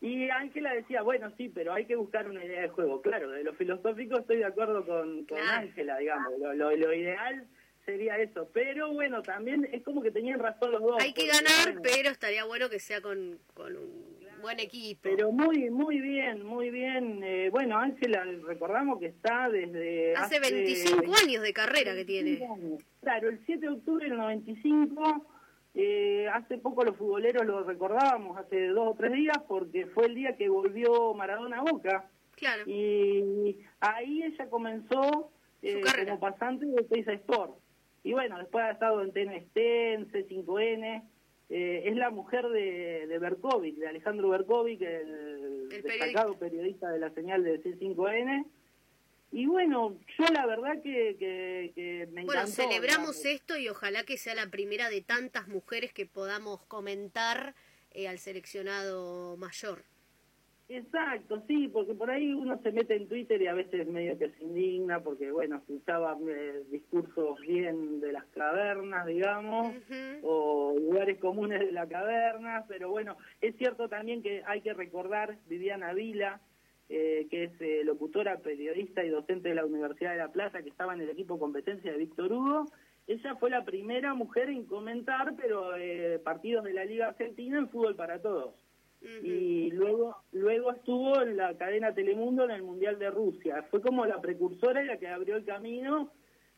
Y Ángela decía, bueno, sí, pero hay que buscar una idea de juego. Claro, de lo filosófico estoy de acuerdo con con Ángela, digamos. Lo, lo, lo ideal sería eso. Pero bueno, también es como que tenían razón los dos. Hay que ganar, bueno, pero estaría bueno que sea con, con un buen equipo. Pero muy, muy bien, muy bien. Eh, bueno, Ángela, recordamos que está desde... Hace 25 años de carrera que tiene. 25 años. Claro, el 7 de octubre del 95, eh, hace poco los futboleros lo recordábamos, hace dos o tres días, porque fue el día que volvió Maradona a Boca. Claro. Y ahí ella comenzó eh, como pasante de Teisa Sport. Y bueno, después ha estado en TNT, en C5N. Eh, es la mujer de, de Berkovic, de Alejandro Berkovic, el, destacado periodista de la señal de C5N. Y bueno, yo la verdad que, que, que me Bueno, encantó. celebramos digamos. esto y ojalá que sea la primera de tantas mujeres que podamos comentar eh, al seleccionado mayor. Exacto, sí, porque por ahí uno se mete en Twitter y a veces medio que se indigna porque, bueno, escuchaba eh, discursos bien de las cavernas, digamos, o lugares comunes de la caverna, pero bueno, es cierto también que hay que recordar Viviana Vila, eh, que es eh, locutora, periodista y docente de la Universidad de La Plata, que estaba en el equipo competencia de Víctor Hugo. Ella fue la primera mujer en comentar, pero eh, partidos de la Liga Argentina en fútbol para todos y luego luego estuvo en la cadena Telemundo en el Mundial de Rusia. Fue como la precursora y la que abrió el camino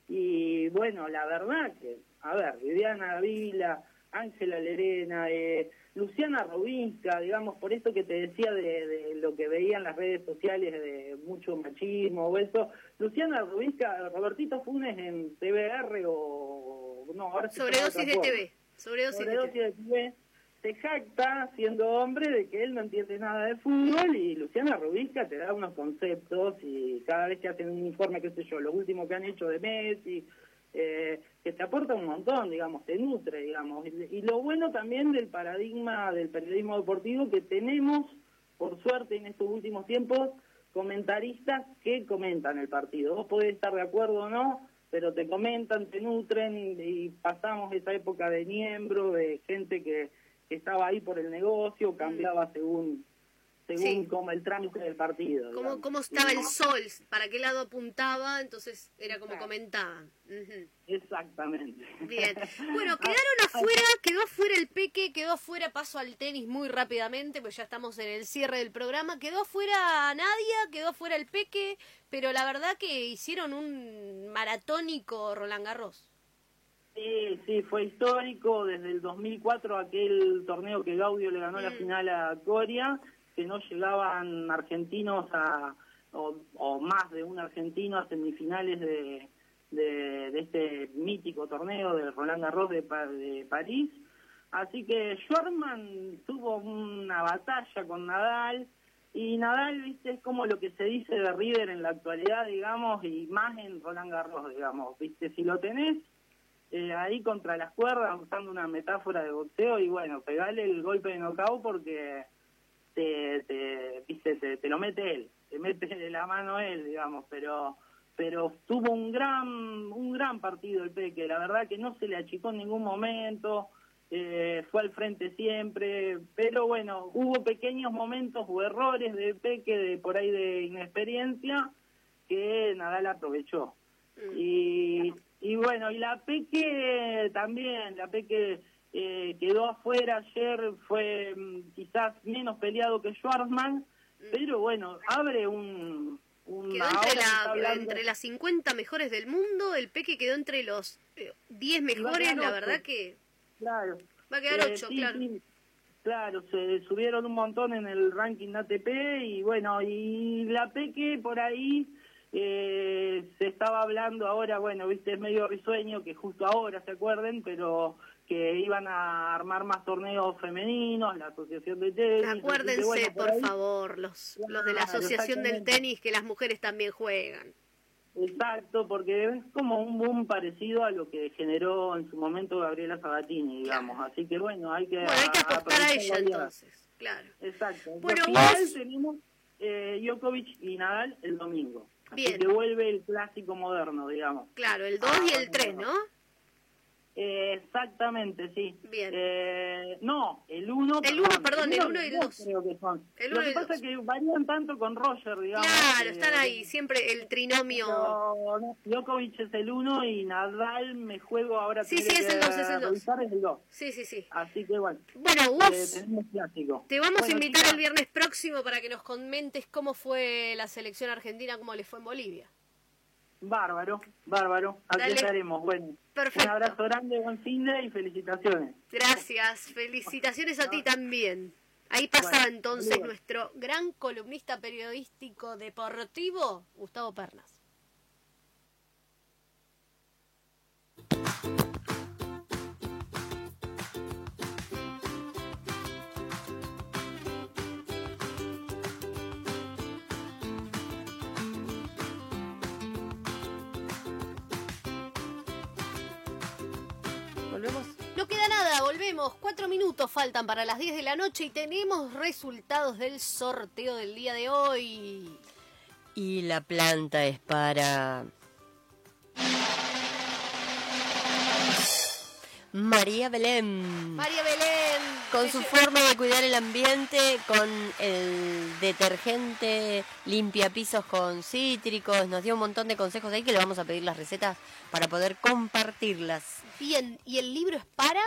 y bueno, la verdad que, a ver, Viviana Vila, Ángela Lerena, eh, Luciana Robinska, digamos, por eso que te decía de, de lo que veía en las redes sociales de mucho machismo o eso, Luciana Robinska, Robertito Funes en TVR o... No, ahora Sobredosis de. TV. Sobredosis de TV. Sobredosis de TV se jacta, siendo hombre, de que él no entiende nada de fútbol y Luciana Rubisca te da unos conceptos y cada vez que hacen un informe, qué sé yo, lo último que han hecho de Messi, eh, que te aporta un montón, digamos, te nutre, digamos. Y, lo bueno también del paradigma del periodismo deportivo que tenemos por suerte en estos últimos tiempos, comentaristas que comentan el partido. Vos podés estar de acuerdo o no, pero te comentan, te nutren y pasamos esa época de miembro, de gente que estaba ahí por el negocio, cambiaba según según Sí. como el trámite del partido. ¿Cómo, cómo estaba el sol? ¿Para qué lado apuntaba? Entonces era como comentaban. Exactamente. Bien. *laughs* Bueno, quedaron afuera, quedó afuera el Peque, quedó afuera, paso al tenis muy rápidamente, pues ya estamos en el cierre del programa. Quedó afuera Nadia, quedó afuera el Peque, pero la verdad que hicieron un maratónico Roland Garros. Sí, sí, fue histórico desde el 2004 aquel torneo que Gaudio le ganó la Mm. final a Coria, que no llegaban argentinos a o, o más de un argentino a semifinales de, de, de este mítico torneo de Roland Garros de, Pa- de París. Así que Schwartzman tuvo una batalla con Nadal y Nadal, viste, es como lo que se dice de River en la actualidad, digamos, y más en Roland Garros, digamos, viste, si lo tenés eh, ahí contra las cuerdas, usando una metáfora de boxeo, y bueno, pegale el golpe de knockout porque te, te, viste, te, te lo mete él, te mete de la mano él, digamos, pero pero tuvo un gran un gran partido el Peque, la verdad que no se le achicó en ningún momento, eh, fue al frente siempre, pero bueno, hubo pequeños momentos o errores de Peque, de por ahí de inexperiencia, que Nadal aprovechó. Y, y bueno, y la Peque también, la Peque eh, quedó afuera ayer, fue mm, quizás menos peleado que Schwarzman, pero bueno, abre un... un Quedó entre, la- las 50 mejores del mundo, el Peque quedó entre los eh, 10 Y va a mejores, la ocho. verdad que Claro. va a quedar Eh, 8, sí, claro. sí. Claro, se subieron un montón en el ranking ATP y bueno, y la Peque por ahí eh, se estaba hablando ahora, bueno, viste, es medio risueño que justo ahora se acuerden, pero que iban a armar más torneos femeninos, la asociación de tenis. que, Acuérdense, bueno, por favor, los, los de la Asociación del. Tenis, que las mujeres también juegan. Exacto, porque es como un boom parecido a lo que generó en su momento Gabriela Sabatini, digamos. Así que bueno, hay que, Bueno, hay que apostar a ella entonces, claro. Exacto. Bueno, vos- tenemos eh, Djokovic y Nadal el domingo. Así Bien. que vuelve el clásico moderno, digamos. Claro, el 2 y el 3, ¿no? Eh, exactamente, sí. Bien. Eh, no, el 1. El uno, perdón, el uno y el dos. Creo que son. El Lo que pasa es que varían tanto con Roger, digamos. Claro, eh, están ahí, siempre el trinomio. Djokovic es el 1 y Nadal me juego ahora. Sí, sí, es el dos, es el dos. revisar, es el 2. Sí, sí, sí. Así que bueno. Bueno, eh, clásico. te vamos a Bueno, invitar chicas, el viernes próximo para que nos comentes cómo fue la selección argentina, cómo le fue en Bolivia. Bárbaro, bárbaro. Aquí Dale. estaremos. Bueno, Perfecto. un abrazo grande, buen fin de y felicitaciones. Gracias, felicitaciones a ti también. Ahí pasaba Bueno, entonces nuestro gran columnista periodístico deportivo, Gustavo Pernas. Volvemos. Cuatro minutos faltan para las 10 de la noche y tenemos resultados del sorteo del día de hoy. Y la planta es para... María Belén. María Belén. Con su forma de cuidar el ambiente, con el detergente limpia pisos con cítricos, nos dio un montón de consejos ahí que le vamos a pedir las recetas para poder compartirlas. Bien, ¿y el libro es para?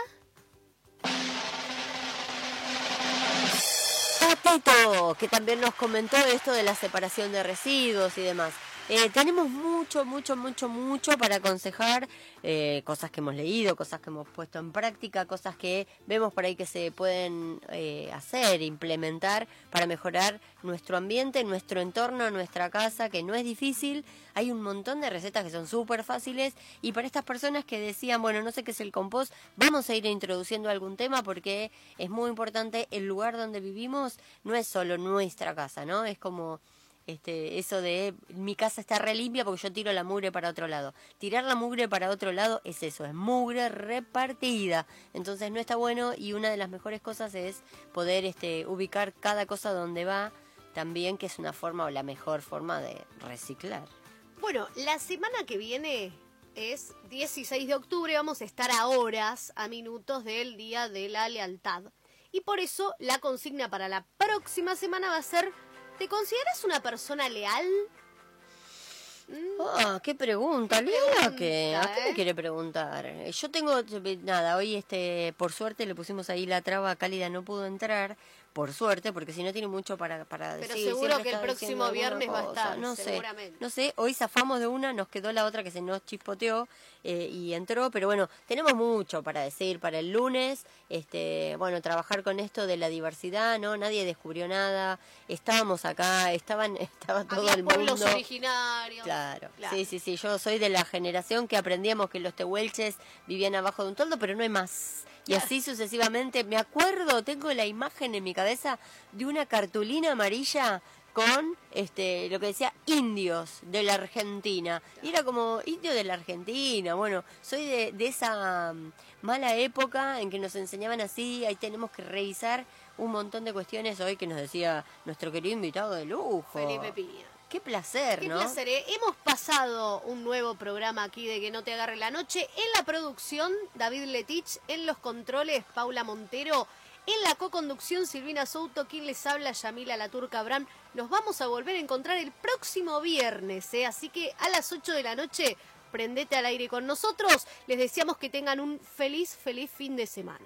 Patito, que también nos comentó esto de la separación de residuos y demás. Eh, tenemos mucho, mucho, mucho, mucho para aconsejar, eh, cosas que hemos leído, cosas que hemos puesto en práctica, cosas que vemos por ahí que se pueden eh, hacer, implementar para mejorar nuestro ambiente, nuestro entorno, nuestra casa, que no es difícil. Hay un montón de recetas que son súper fáciles y para estas personas que decían, bueno, no sé qué es el compost, vamos a ir introduciendo algún tema porque es muy importante el lugar donde vivimos, no es solo nuestra casa, ¿no? Es como Este, eso de mi casa está re limpia porque yo tiro la mugre para otro lado. Tirar la mugre para otro lado es eso, es mugre repartida. Entonces no está bueno y una de las mejores cosas es poder este, ubicar cada cosa donde va también, que es una forma o la mejor forma de reciclar. Bueno, la semana que viene es 16 de octubre, vamos a estar a horas, a minutos del Día de la Lealtad. Y por eso la consigna para la próxima semana va a ser, ¿te consideras una persona leal? Ah, qué pregunta, Lea, que ¿a qué ¿eh? me quiere preguntar? Eh, Yo tengo nada, hoy este por suerte le pusimos ahí la traba cálida no pudo entrar, por suerte, porque si no tiene mucho para para Pero decir. seguro siempre que el próximo viernes va a estar, no sé, seguramente. no sé, hoy zafamos de una, nos quedó la otra que se nos chispoteó eh, y entró, pero bueno, tenemos mucho para decir para el lunes, este, bueno, trabajar con esto de la diversidad, ¿no? Nadie descubrió nada, estábamos acá, estaban, *laughs* estaba todo Había el pueblos mundo. originarios. Claro. Claro. sí, sí, sí, yo soy de la generación que aprendíamos que los tehuelches vivían abajo de un toldo, pero no hay más. Y así sucesivamente. Me acuerdo, tengo la imagen en mi cabeza de una cartulina amarilla con este lo que decía indios de la Argentina. Y era como indio de la Argentina. Bueno, soy de, esa mm, mala época en que nos enseñaban así, ahí tenemos que revisar un montón de cuestiones hoy que nos decía nuestro querido invitado de lujo. Felipe Piña. Qué placer, Qué ¿no? placer. ¿eh? Hemos pasado un nuevo programa aquí de Que no te agarre la noche. En la producción, David Letich. En los controles, Paula Montero. En la coconducción, Silvina Souto. Quien les habla, Yamila La Turca Abraham. Nos vamos a volver a encontrar el próximo viernes. ¿eh? Así que a las 8 de la noche, prendete al aire con nosotros. Les deseamos que tengan un feliz, feliz fin de semana.